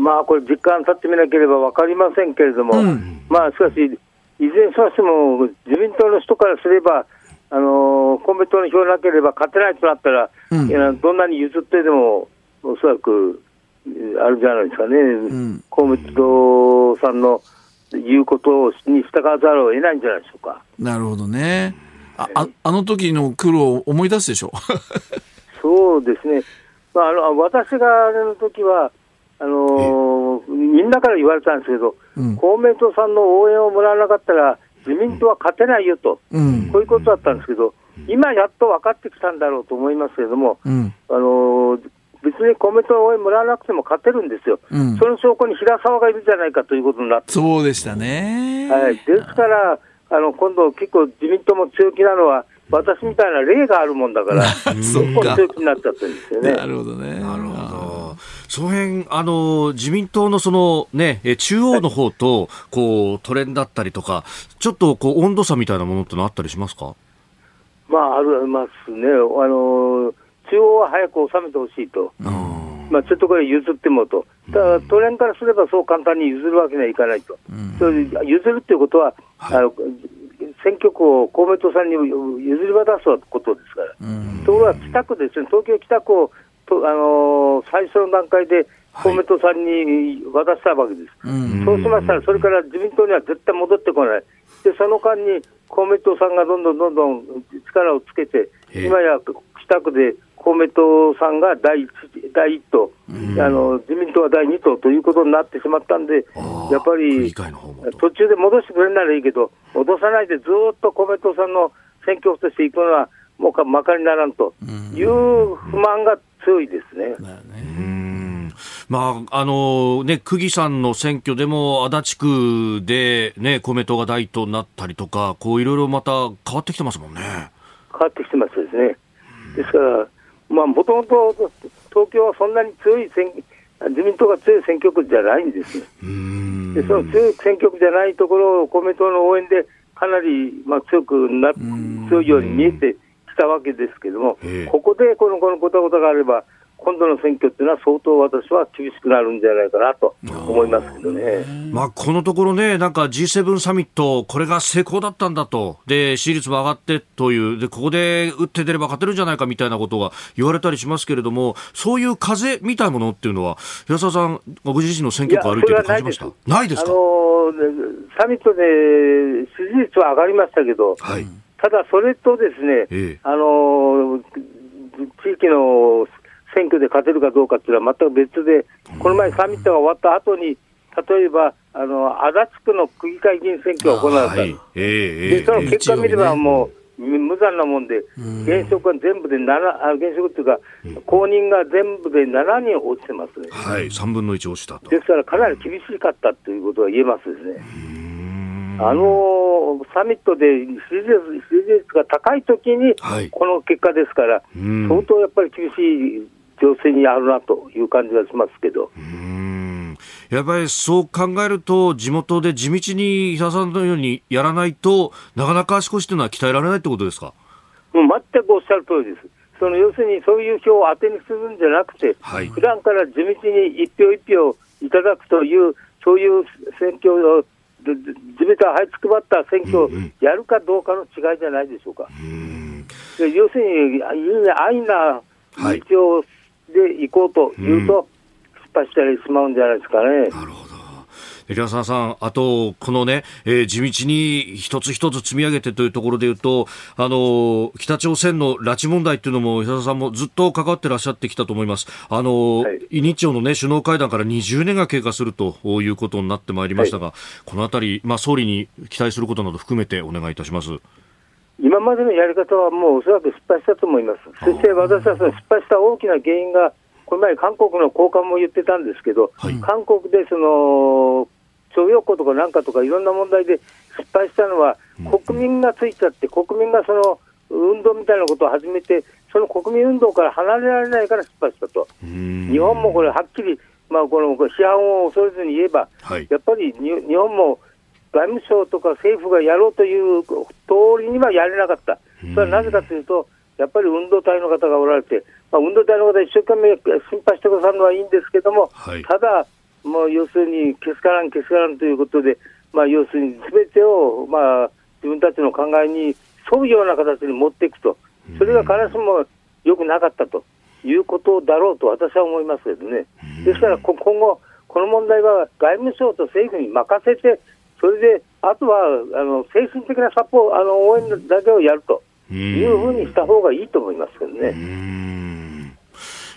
まあ、これ、実感立ってみなければ分かりませんけれども、うん、まあ、しかし、いずれにしましても、自民党の人からすれば、あの公明党の票なければ勝てないとなったら、うん、どんなに譲ってでも、おそらくあるじゃないですかね、うん、公明党さんの言うことに従わざるを得ないんじゃないでしょうか。なるほどね。あああの時の苦労を思い出すでしょ そうですね、まあ、あの私があの時はあのー、みんなから言われたんですけど、うん、公明党さんの応援をもらわなかったら、自民党は勝てないよと、うん、こういうことだったんですけど、今やっと分かってきたんだろうと思いますけれども、うん、あのー、別に公明党の応援もらわなくても勝てるんですよ、その証拠に平沢がいるじゃないかということになって。そうでしたね、はい、ですからあの、今度、結構自民党も強気なのは、私みたいな例があるもんだから、そこ強気になっちゃってるんですよね。なるほどね。なるほど。その辺、あの、自民党のそのね、中央の方と、こう、トレンだったりとか、ちょっとこう、温度差みたいなものってのあったりしますか？まあ、ありますね。あの、中央は早く収めてほしいと。まあ、ちょっとこれ譲ってもと。ただ、都連からすればそう簡単に譲るわけにはいかないと。うん、それ譲るっていうことは、はい、あの選挙区を公明党さんに譲り渡すことですから、うん、ところが北区ですね、東京北区をと、あのー、最初の段階で公明党さんに渡したわけです、はい、そうしましたら、それから自民党には絶対戻ってこない、でその間に公明党さんがどんどんどんどん力をつけて、今や北区で公明党さんが第一第一党、あの、自民党は第二党ということになってしまったんで、やっぱり途中で戻してくれるならいいけど、戻さないでずっと公明党さんの選挙区としていくのは、もうまかりならんと。いう不満が強いですね。まあ、あのね、区議さんの選挙でも足立区でね、公明党が第一党になったりとか、こういろいろまた変わってきてますもんね。変わってきてますですね。ですから、まあ、もともと東京はそんなに強い選自民党が強い選挙区じゃないんですよ。でその強い選挙区じゃないところを公明党の応援でかなり、まあ、強くな強いように見えてきたわけですけども、ここでこのこのごたごたがあれば、今度の選挙っていうのは相当私は厳しくなるんじゃないかなと思いますけどね。まあ、このところね、なんか G7 サミット、これが成功だったんだと。で、支持率も上がってという、で、ここで打って出れば勝てるんじゃないかみたいなことが言われたりしますけれども、そういう風みたいなものっていうのは、平沢さん、ご自身の選挙区歩いてて感じました？ないですか、あのサミットで支持率は上がりましたけど、はい、ただそれとですね、ええ、あの地域の選挙で勝てるかどうかっていうのは全く別で、この前サミットが終わった後に、例えば、あの足立区の区議会議員選挙が行われた、はいえー、でその結果見れば、もう、無残なもんで、現職は全部で7、あ現職っていうか、公認が全部で7人落ちてますね。はい、3分の1落ちたと。ですから、かなり厳しかったということは言えますですね。あのサミットで支持率が高いときに、この結果ですから、相当やっぱり厳しい情勢にあるなという感じがしますけど。やっぱりそう考えると、地元で地道に伊沢さんのようにやらないと、なかなか足腰というのは鍛えられないってことですか？もう全くおっしゃる通りです。その要するにそういう票を当てにするんじゃなくて、はい、普段から地道に一票一票いただくという、そういう選挙を、地道は這いつくばった選挙をやるかどうかの違いじゃないでしょうか。うん。要するに、安易な道で行こうというと、失敗してしまうんじゃないですかね。なるほど平沢さん、あと、このね、えー、地道に一つ一つ積み上げてというところでいうと、あの、北朝鮮の拉致問題っていうのも、平沢さんもずっと関わってらっしゃってきたと思います。あの、はい、日朝のね、首脳会談から20年が経過するということになってまいりましたが、はい、このあたり、まあ、総理に期待することなど含めてお願いいたします。今までのやり方はもうおそらく失敗したと思います。そして私はその失敗した大きな原因が、この前、韓国の高官も言ってたんですけど、はい、韓国でその徴用工とかなんかとかいろんな問題で失敗したのは、国民がついちゃって、国民がその運動みたいなことを始めて、その国民運動から離れられないから失敗したと。日本もこれ、はっきり、まあ、この批判を恐れずに言えば、はい、やっぱり日本も外務省とか政府がやろうという通りにはやれなかった。それはなぜかというと、やっぱり運動隊の方がおられて、まあ、運動隊の方、一生懸命心配してくださるのはいいんですけども、はい、ただ、もう要するに、けすからん、けすからんということで、まあ、要するにすべてを、まあ、自分たちの考えに沿うような形に持っていくと、それが必ずしも良くなかったと。いうことだろうと私は思いますけどね。ですから今後、この問題は外務省と政府に任せて、それであとはあの精神的なサポあの応援だけをやると。いうふうにした方がいいと思いますけどね。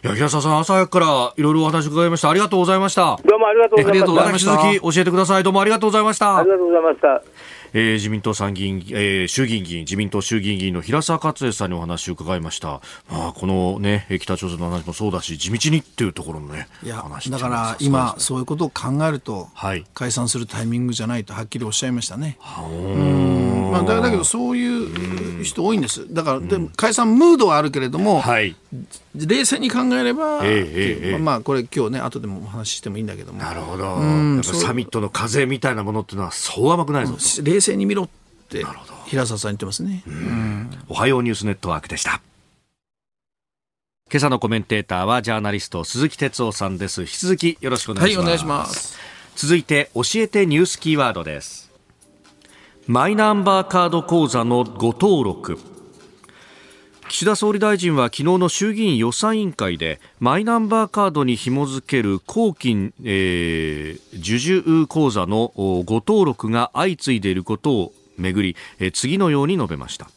いや、平沢さん、朝早くからいろいろお話伺いました。ありがとうございました。どうもありがとうございました。引き続き教えてください。どうもありがとうございました。ありがとうございました。えー、自民党参議院、えー、衆議院議員、自民党衆議院議員の平沢勝栄さんにお話を伺いました。まあ、このね、北朝鮮の話もそうだし、地道にっていうところのね、いや、だから今、そういうことを考えると、はい、解散するタイミングじゃないとはっきりおっしゃいましたね。うん。まあ、だけど、そういう人多いんです。だから、でも解散ムードはあるけれども、はい、冷静に考えれば、えーえー、まあ、これ今日ね後でもお話ししてもいいんだけども。なるほど、うん、サミットの風みたいなものっていうのはそう甘くないぞ冷静に見ろって平沢さん言ってますね、うん、おはようニュースネットワークでした。今朝のコメンテーターはジャーナリスト鈴木哲夫さんです。引き続きよろしくお願いします、はい、お願いします。続いて教えてニュースキーワードです。マイナンバーカード口座のご登録岸田総理大臣は昨日の衆議院予算委員会でマイナンバーカードに紐付ける公金、えー、受受口座のご登録が相次いでいることをめぐり、えー、次のように述べました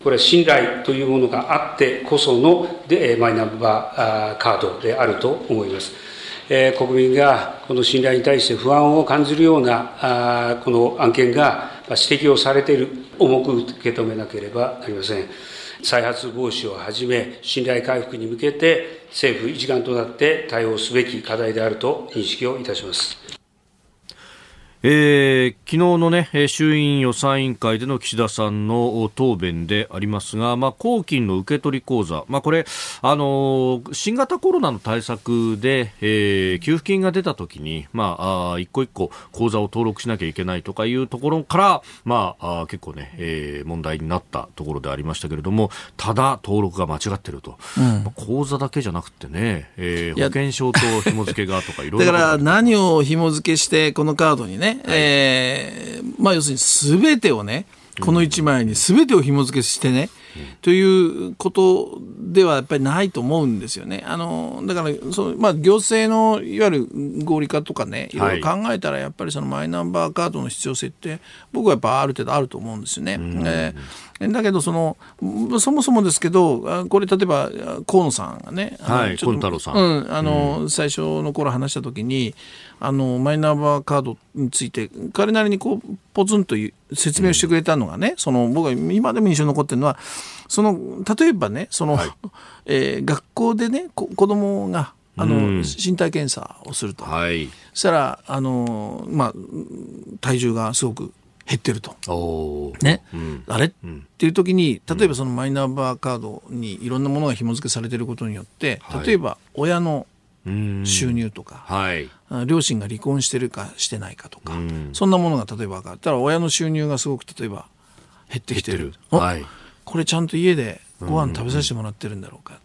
これは信頼というものがあってこそのでマイナンバーカードであると思います。え、国民がこの信頼に対して不安を感じるようなあこの案件が指摘をされている、重く受け止めなければなりません。再発防止をはじめ、信頼回復に向けて、政府一丸となって対応すべき課題であると認識をいたします。えー、昨日のね、衆院予算委員会での岸田さんの答弁でありますが、まあ、公金の受取口座、まあ、これ、あのー、新型コロナの対策で、えー、給付金が出たときに、まあ、あ一個一個口座を登録しなきゃいけないとかいうところから、まあ、あ結構ね、えー、問題になったところでありましたけれども、ただ登録が間違ってると。うん、口座だけじゃなくてね、えー、保険証と紐付けがとかいろいろ。だから何を紐付けして、このカードにね、ね、はい、えー、まあ要するにすべてをね、この1枚にすべてを紐付けしてね、ということではやっぱりないと思うんですよね。あのだからそう、まあ、行政のいわゆる合理化とかね、い。ろいろ考えたら、やっぱりそのマイナンバーカードの必要性って、僕はやっぱある程度あると思うんですよね。えー、だけどその、そもそもですけど、これ、例えば河野さんがね、はい、河野太郎さん、うん、あの、うん、最初の頃話したときに、あのマイナンバーカードについて彼なりにこうポツンと説明をしてくれたのがね、うん、その僕は今でも印象に残ってるのはその例えばねその、はい、えー、学校でね子供があの、うん、身体検査をすると、はい、そしたらあの、まあ、体重がすごく減ってると。ね、うん、あれ、うん、っていう時に例えばそのマイナンバーカードにいろんなものが紐付けされていることによって例えば親の収入とか、はい、両親が離婚してるかしてないかとか、そんなものが例えば分かったら親の収入がすごく例えば減ってきてる。はい、これちゃんと家でご飯食べさせてもらってるんだろうか、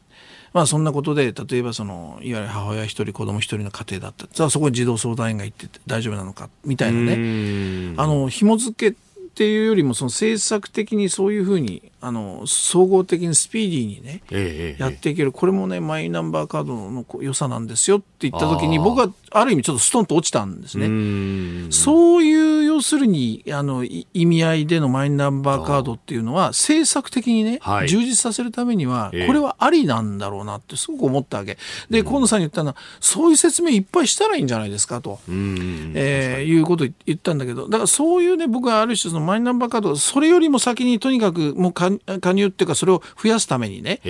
まあそんなことで例えばそのいわゆる母親一人子供一人の家庭だった。じゃあそこに児童相談員が行って大丈夫なのか？みたいなね。あの紐付けっていうよりもその政策的にそういうふうにあの総合的にスピーディーにね、ええ、やっていける。これもねマイナンバーカードの良さなんですよって言った時に僕はある意味ちょっとストンと落ちたんですね。そういう要するにあの意味合いでのマイナンバーカードっていうのは政策的にね、はい、充実させるためにはこれはありなんだろうなってすごく思ったわけ。で河野さんに言ったのはそういう説明いっぱいしたらいいんじゃないですかと、えー、いうことを言ったんだけどだからそういうね僕はある種マイナンバーカードそれよりも先にとにかくもう加入っていうかそれを増やすためにね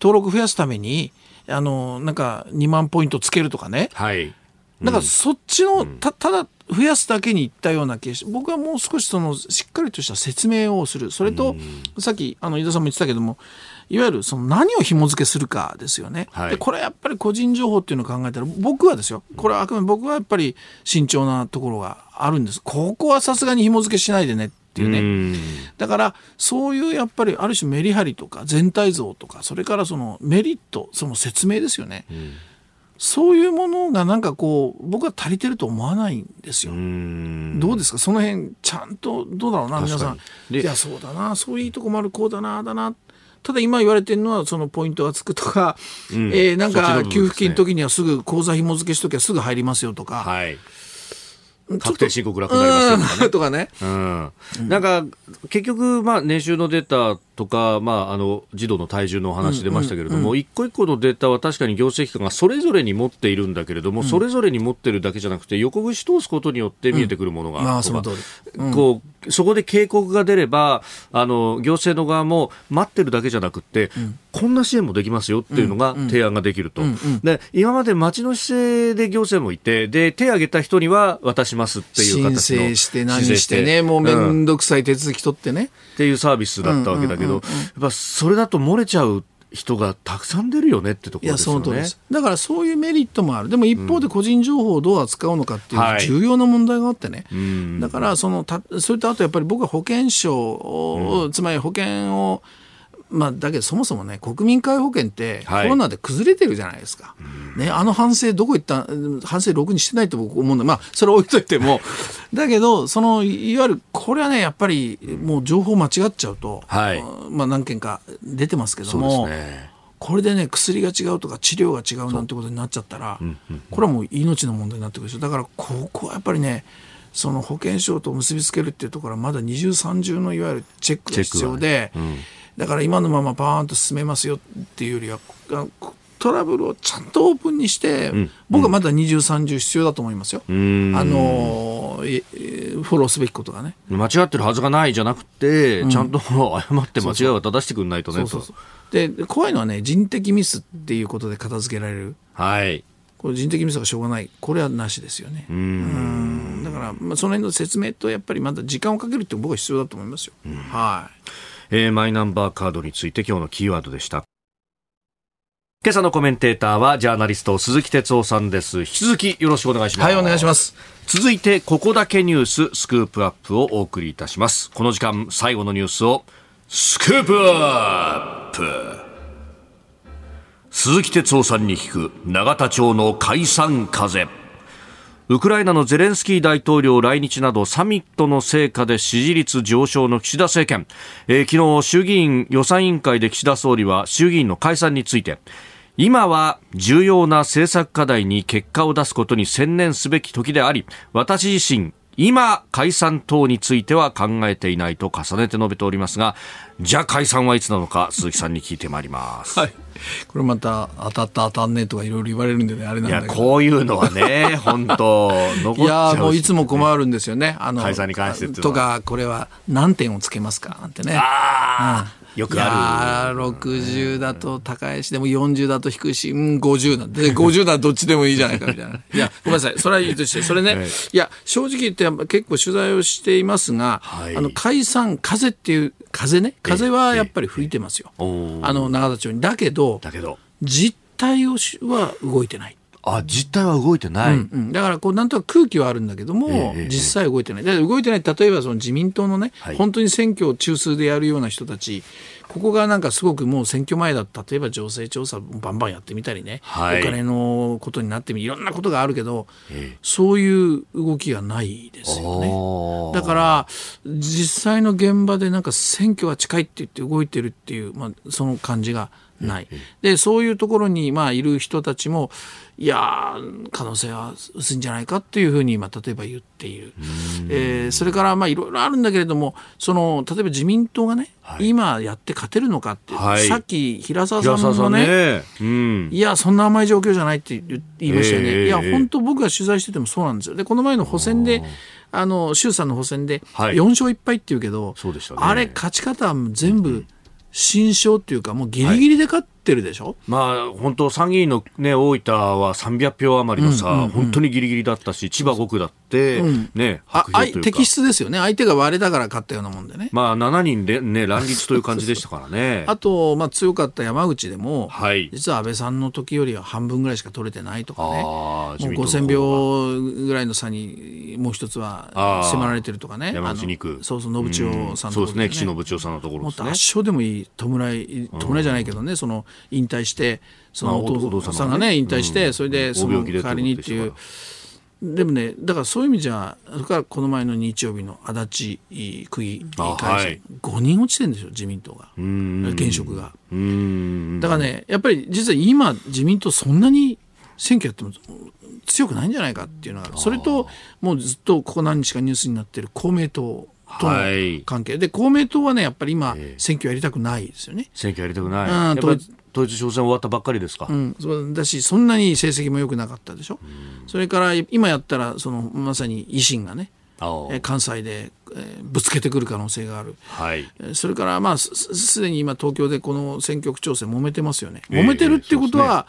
登録増やすためにあのなんか2万ポイントつけるとかね、はい、だからそっちの、たただ増やすだけにいったようなケース僕はもう少しそのしっかりとした説明をする。それと、さっきあの井田さんも言ってたけどもいわゆるその何を紐付けするかですよね、はい、でこれやっぱり個人情報っていうのを考えたら僕はですよ。これはあくまで僕はやっぱり慎重なところがあるんです。ここはさすがに紐付けしないでねっていうね。だからそういうやっぱりある種メリハリとか全体像とかそれからそのメリットその説明ですよね、うん。そういうものがなんかこう僕は足りてると思わないんですよ。どうですか？その辺ちゃんとどうだろうな皆さん。いやそうだなそういうとこもあるこうだなだな。ただ今言われてるのはそのポイントがつくとか、うん、えー、なんか給付金の時にはすぐ口座紐付けしときゃすぐ入りますよとか。はい確定申告楽になりますよとかね。とかね。うん。なんか、結局、まあ、年収のデータとか、まあ、あの児童の体重のお話出ましたけれども、一個一個のデータは確かに行政機関がそれぞれに持っているんだけれども、それぞれに持ってるだけじゃなくて、横串通すことによって見えてくるものが、まあ、そこうそこで警告が出れば、あの行政の側も待ってるだけじゃなくて、こんな支援もできますよっていうのが提案ができると、で今まで町の姿勢で行政もいて、で手を挙げた人には渡しますっていう形の申請して、何してね、もう面倒くさい手続き取ってね。っていうサービスだったわけだけど、やっぱそれだと漏れちゃう人がたくさん出るよねってところですよね。だからそういうメリットもある。でも一方で個人情報をどう扱うのかっていう重要な問題があってね。はい、だからそのたそれとあとやっぱり僕は保険証、うん、つまり保険をまあ、だけどそもそもね国民皆保険ってコロナで崩れてるじゃないですか、はい、ね、あの反省どこ行った反省ろくにしてないと僕思うんだ。まあそれ置いといても。だけどそのいわゆるこれはねやっぱりもう情報間違っちゃうと、はい、まあ、何件か出てますけども。これでね薬が違うとか治療が違うなんてことになっちゃったら、これはもう命の問題になってくるでしょ。だからここはやっぱりねその保険証と結びつけるっていうところはまだ二重三重のいわゆるチェックが必要で、うんだから今のままパーンと進めますよっていうよりはトラブルをちゃんとオープンにして、うん、僕はまだ二重三重必要だと思いますよ。あのフォローすべきことがね。間違ってるはずがないじゃなくて、うん、ちゃんと謝って間違いは正してくんないとねそうそうそう。で怖いのはね人的ミスっていうことで片付けられる。はい。これ人的ミスがしょうがない。これはなしですよね。うん。だから、まあ、その辺の説明とやっぱりまだ時間をかけるって僕は必要だと思いますよ、はいえー、マイナンバーカードについて今日のキーワードでした。今朝のコメンテーターはジャーナリスト鈴木哲夫さんです。引き続きよろしくお願いします。はい、お願いします。続いて、ここだけニューススクープアップをお送りいたします。この時間、最後のニュースをスクープアップ鈴木哲夫さんに聞く永田町の解散風。ウクライナのゼレンスキー大統領来日などサミットの成果で支持率上昇の岸田政権、えー、昨日衆議院予算委員会で岸田総理は衆議院の解散について今は重要な政策課題に結果を出すことに専念すべき時であり私自身今、解散等については考えていないと重ねて述べておりますが、じゃあ解散はいつなのか、鈴木さんに聞いてまいります。はい。これまた当たった当たんねえとかいろいろ言われるんでね、あれなんだけど。いや、こういうのはね、本当いや、もういつも困るんですよね。あの、解散に関してとか、これは何点をつけますかなんてね。ああ、うんよくある。60だと高いし、でも40だと低いし、うん、50なんで、50ならどっちでもいいじゃないかみたいな。いや、ごめんなさい。それはいいとして、それね、はい、いや、正直言って結構取材をしていますが、はい、あの、解散、風っていう、風ね、風はやっぱり吹いてますよ。あの、永田町に。だけど、だけど、実態をしは動いてない。あ実態は動いてない、うんうん、だからこうなんとなく空気はあるんだけども、えー、実際動いてない、動いてない例えばその自民党のね、はい、本当に選挙を中枢でやるような人たちここがなんかすごくもう選挙前だった。例えば情勢調査バンバンやってみたりね、はい、お金のことになってみいろんなことがあるけど、えー、そういう動きがないですよね。だから実際の現場でなんか選挙が近いって言って動いてるっていう、まあ、その感じがない。でそういうところにまあいる人たちもいや可能性は薄いんじゃないかっていうふうに今例えば言っている、えー、それからまあいろいろあるんだけれどもその例えば自民党がね、はい、今やって勝てるのかって、はい、さっき平沢さんもね、ね。うん、いやそんな甘い状況じゃないって言いましたよね、えー、いや本当僕が取材しててもそうなんですよ。でこの前の補選であの衆参の補選で4勝1敗っていうけど、はいね、あれ勝ち方全部、新勝っていうか、もうギリギリで勝ってるでしょ、はい、まあ、本当、参議院の、ね、大分は300票余りのさ、うんうんうん、本当にギリギリだったし、千葉5区だって、ね、あ適質ですよね、相手が割れたから勝ったようなもんでね。まあ、7人で、ね、乱立という感じでしたからね。あと、まあ、強かった山口でも、はい、実は安倍さんの時よりは半分ぐらいしか取れてないとかね、もう5000票ぐらいの差に、もう一つは迫られてるとかね、山口2区。そうそう、信千代さんのところ、ね、そうですね、岸信千代さんのところですね。圧勝でもいい、弔い、弔いじゃないけどね、その引退して、そのお父さんがね、引退して、それでその代わりにっていう。でもね、だからそういう意味じゃ、それからこの前の日曜日の足立区議会議、はい、5人落ちてるんですよ、自民党が、現職が。だからね、やっぱり実は今、自民党、そんなに選挙やっても強くないんじゃないかっていうのがある、それと、もうずっとここ何日かニュースになってる公明党。との関係、はい、で公明党はねやっぱり今、選挙やりたくないですよね。選挙やりたくない、うん、統一地方選終わったばっかりですか、うん、そうだしそんなに成績も良くなかったでしょ、うそれから今やったらそのまさに維新がね関西で、えー、ぶつけてくる可能性がある、はい、それからまあすでに今東京でこの選挙区調整揉めてますよね。揉めてるっていうことは、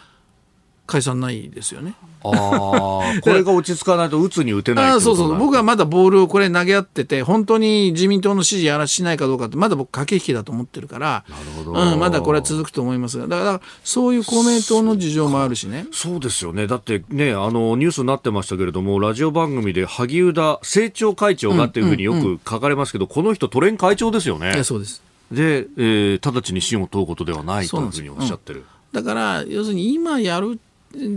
解散ないですよね。ああ、これが落ち着かないと打つに打てないあそうそう、僕はまだボールをこれ投げ合ってて、本当に自民党の支持やらしないかどうかって、まだ僕、駆け引きだと思ってるから、なるほど。うん、まだこれは続くと思いますが、だからそういう公明党の事情もあるしね。そうですよね、だってね、あのニュースになってましたけれども、ラジオ番組で萩生田政調会長がっていうふうによく書かれますけど、うんうんうん、この人、都連会長ですよね。そうです。で、えー、直ちに信を問うことではないというふうにおっしゃってる。だから、要するに今やる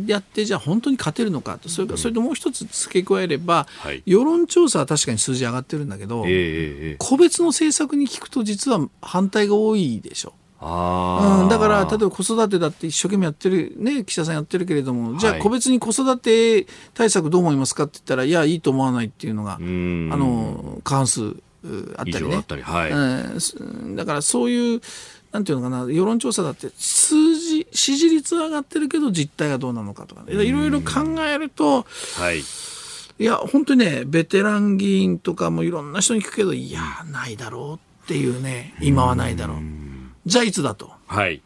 やってじゃあ本当に勝てるのかと。それからそれともう一つ付け加えれば、はい、世論調査は確かに数字上がってるんだけど、えー、個別の政策に聞くと実は反対が多いでしょ。あうん、だから例えば子育てだって一生懸命やってるね岸田さんやってるけれどもじゃあ個別に子育て対策どう思いますかって言ったらいやいいと思わないっていうのがあの過半数あったりね。はい、うん、だからそういうなんていうのかな世論調査だって数字支持率は上がってるけど実態がどうなのかとか、ね、いろいろ考えると、はい、いや本当にねベテラン議員とかもいろんな人に聞くけどいやないだろうっていうね今はないだろう。じゃあいつだと。はい。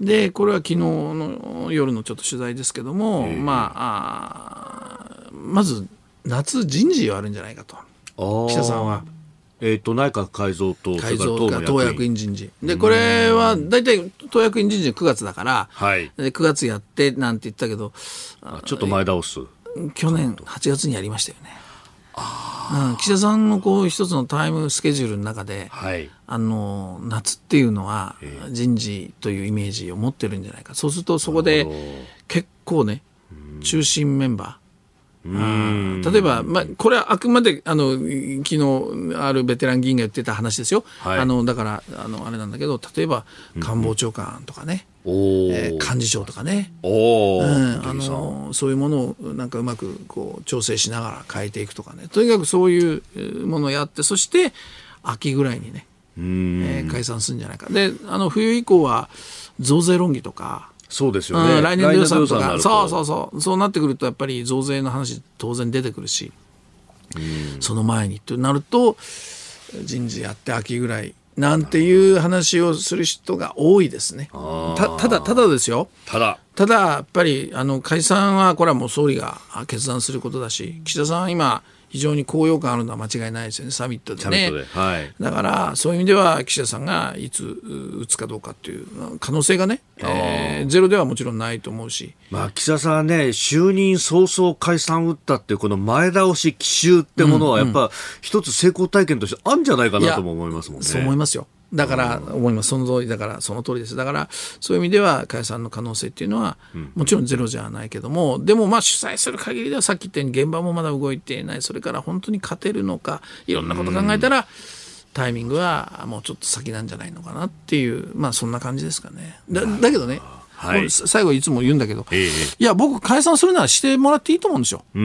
でこれは昨日の夜のちょっと取材ですけども、まああまず夏人事はあるんじゃないかと。岸田さんは。えーと、内閣改造と改造か党役員。人事。でこれは大体党役員人事9月だから、はい、で9月やってなんて言ったけどちょっと前倒す。去年8月にやりましたよね。うん、岸田さんのこう一つのタイムスケジュールの中で、はい、あの夏っていうのは人事というイメージを持ってるんじゃないか。そうするとそこで結構ね中心メンバー例えば、まあ、これはあくまであの昨日あるベテラン議員が言ってた話ですよ、はい、あのだからあのあれなんだけど例えば官房長官とかね、うん、えー、幹事長とかね、うん、あのそういうものをなんかうまくこう調整しながら変えていくとかね。とにかくそういうものをやってそして秋ぐらいにね、えー、解散するんじゃないか。であの冬以降は増税論議とかそうですよね、うん、来年度予算とか。そうそうそう。そうなってくるとやっぱり増税の話当然出てくるし、うん、その前にとなると人事やって秋ぐらいなんていう話をする人が多いですね。たただ、ただですよ。ただ。ただ、やっぱり、あの、解散は、これはもう総理が決断することだし、岸田さんは今、非常に高揚感あるのは間違いないですよねサミットでね。で、はい、だからそういう意味では岸田さんがいつ打つかどうかっていう可能性がね、えー、ゼロではもちろんないと思うし、まあ、岸田さんはね就任早々解散打ったっていうこの前倒し奇襲ってものはやっぱ一つ成功体験としてあるんじゃないかなとも思いますもんね。そう思いますよだから思います、その通りだから、その通りです。だから、そういう意味では、解散の可能性っていうのは、もちろんゼロじゃないけども、でも、まあ、主催する限りでは、さっき言ったように、現場もまだ動いていない、それから本当に勝てるのか、いろんなこと考えたら、タイミングはもうちょっと先なんじゃないのかなっていう、まあ、そんな感じですかね。だだけどね、はい、最後いつも言うんだけど、えー、いや、僕、解散するならしてもらっていいと思うんですよ。で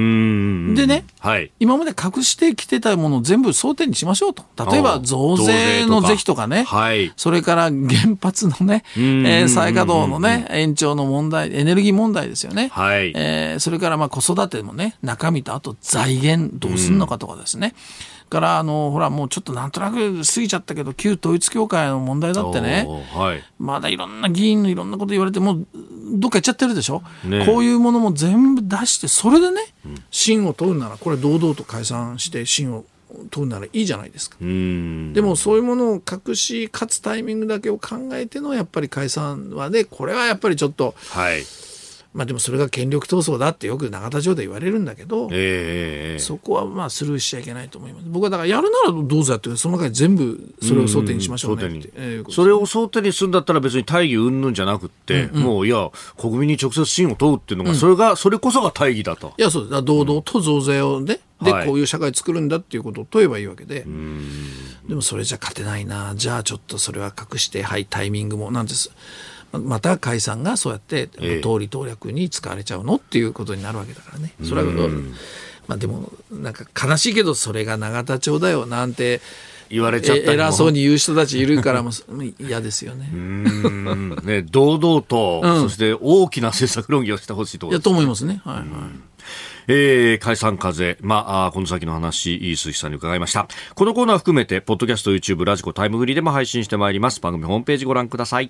ね、はい、今まで隠してきてたものを全部争点にしましょうと。例えば、増税の是非とかね、はい、それから原発のね、えー、再稼働のね、延長の問題、エネルギー問題ですよね。はい、えー、それからまあ子育てもね、中身とあと財源どうすんのかとかですね。うんからあのほらもうちょっとなんとなく過ぎちゃったけど旧統一教会の問題だってね、はい、まだいろんな議員のいろんなこと言われてもうどっか行っちゃってるでしょ、ね、こういうものも全部出してそれでね信を問うならこれ堂々と解散して信を問うならいいじゃないですか。でもそういうものを隠し勝つタイミングだけを考えてのやっぱり解散はねこれはやっぱりちょっと。はいまあでもそれが権力闘争だってよく永田町で言われるんだけど、えー、そこはまあスルーしちゃいけないと思います。僕はだからやるならどうぞやって、その中に全部それを争点にしましょうねえー、それを争点にするんだったら別に大義云々じゃなくて、うんうん、もういや、国民に直接信を問うっていうのが、それが、それこそが大義だと。いや、そうです。堂々と増税をね、で、こういう社会作るんだっていうことを問えばいいわけで、でもそれじゃ勝てないな、じゃあちょっとそれは隠して、はい、タイミングも、なんです。また解散がそうやって通り党略に使われちゃうのっていうことになるわけだからね。それは、まあでもなんか悲しいけどそれが永田町だよなんて言われちゃった偉そうに言う人たちいるからも 嫌ですよね。ね堂々と、うん、そして大きな政策論議をしてほしいといやと思いますね。はいはい。えー、解散風、まあ、この先の話、鈴木さんに伺いました。このコーナー含めて、ポッドキャスト、YouTube、ラジコ、タイムフリーでも配信してまいります。番組ホームページご覧ください。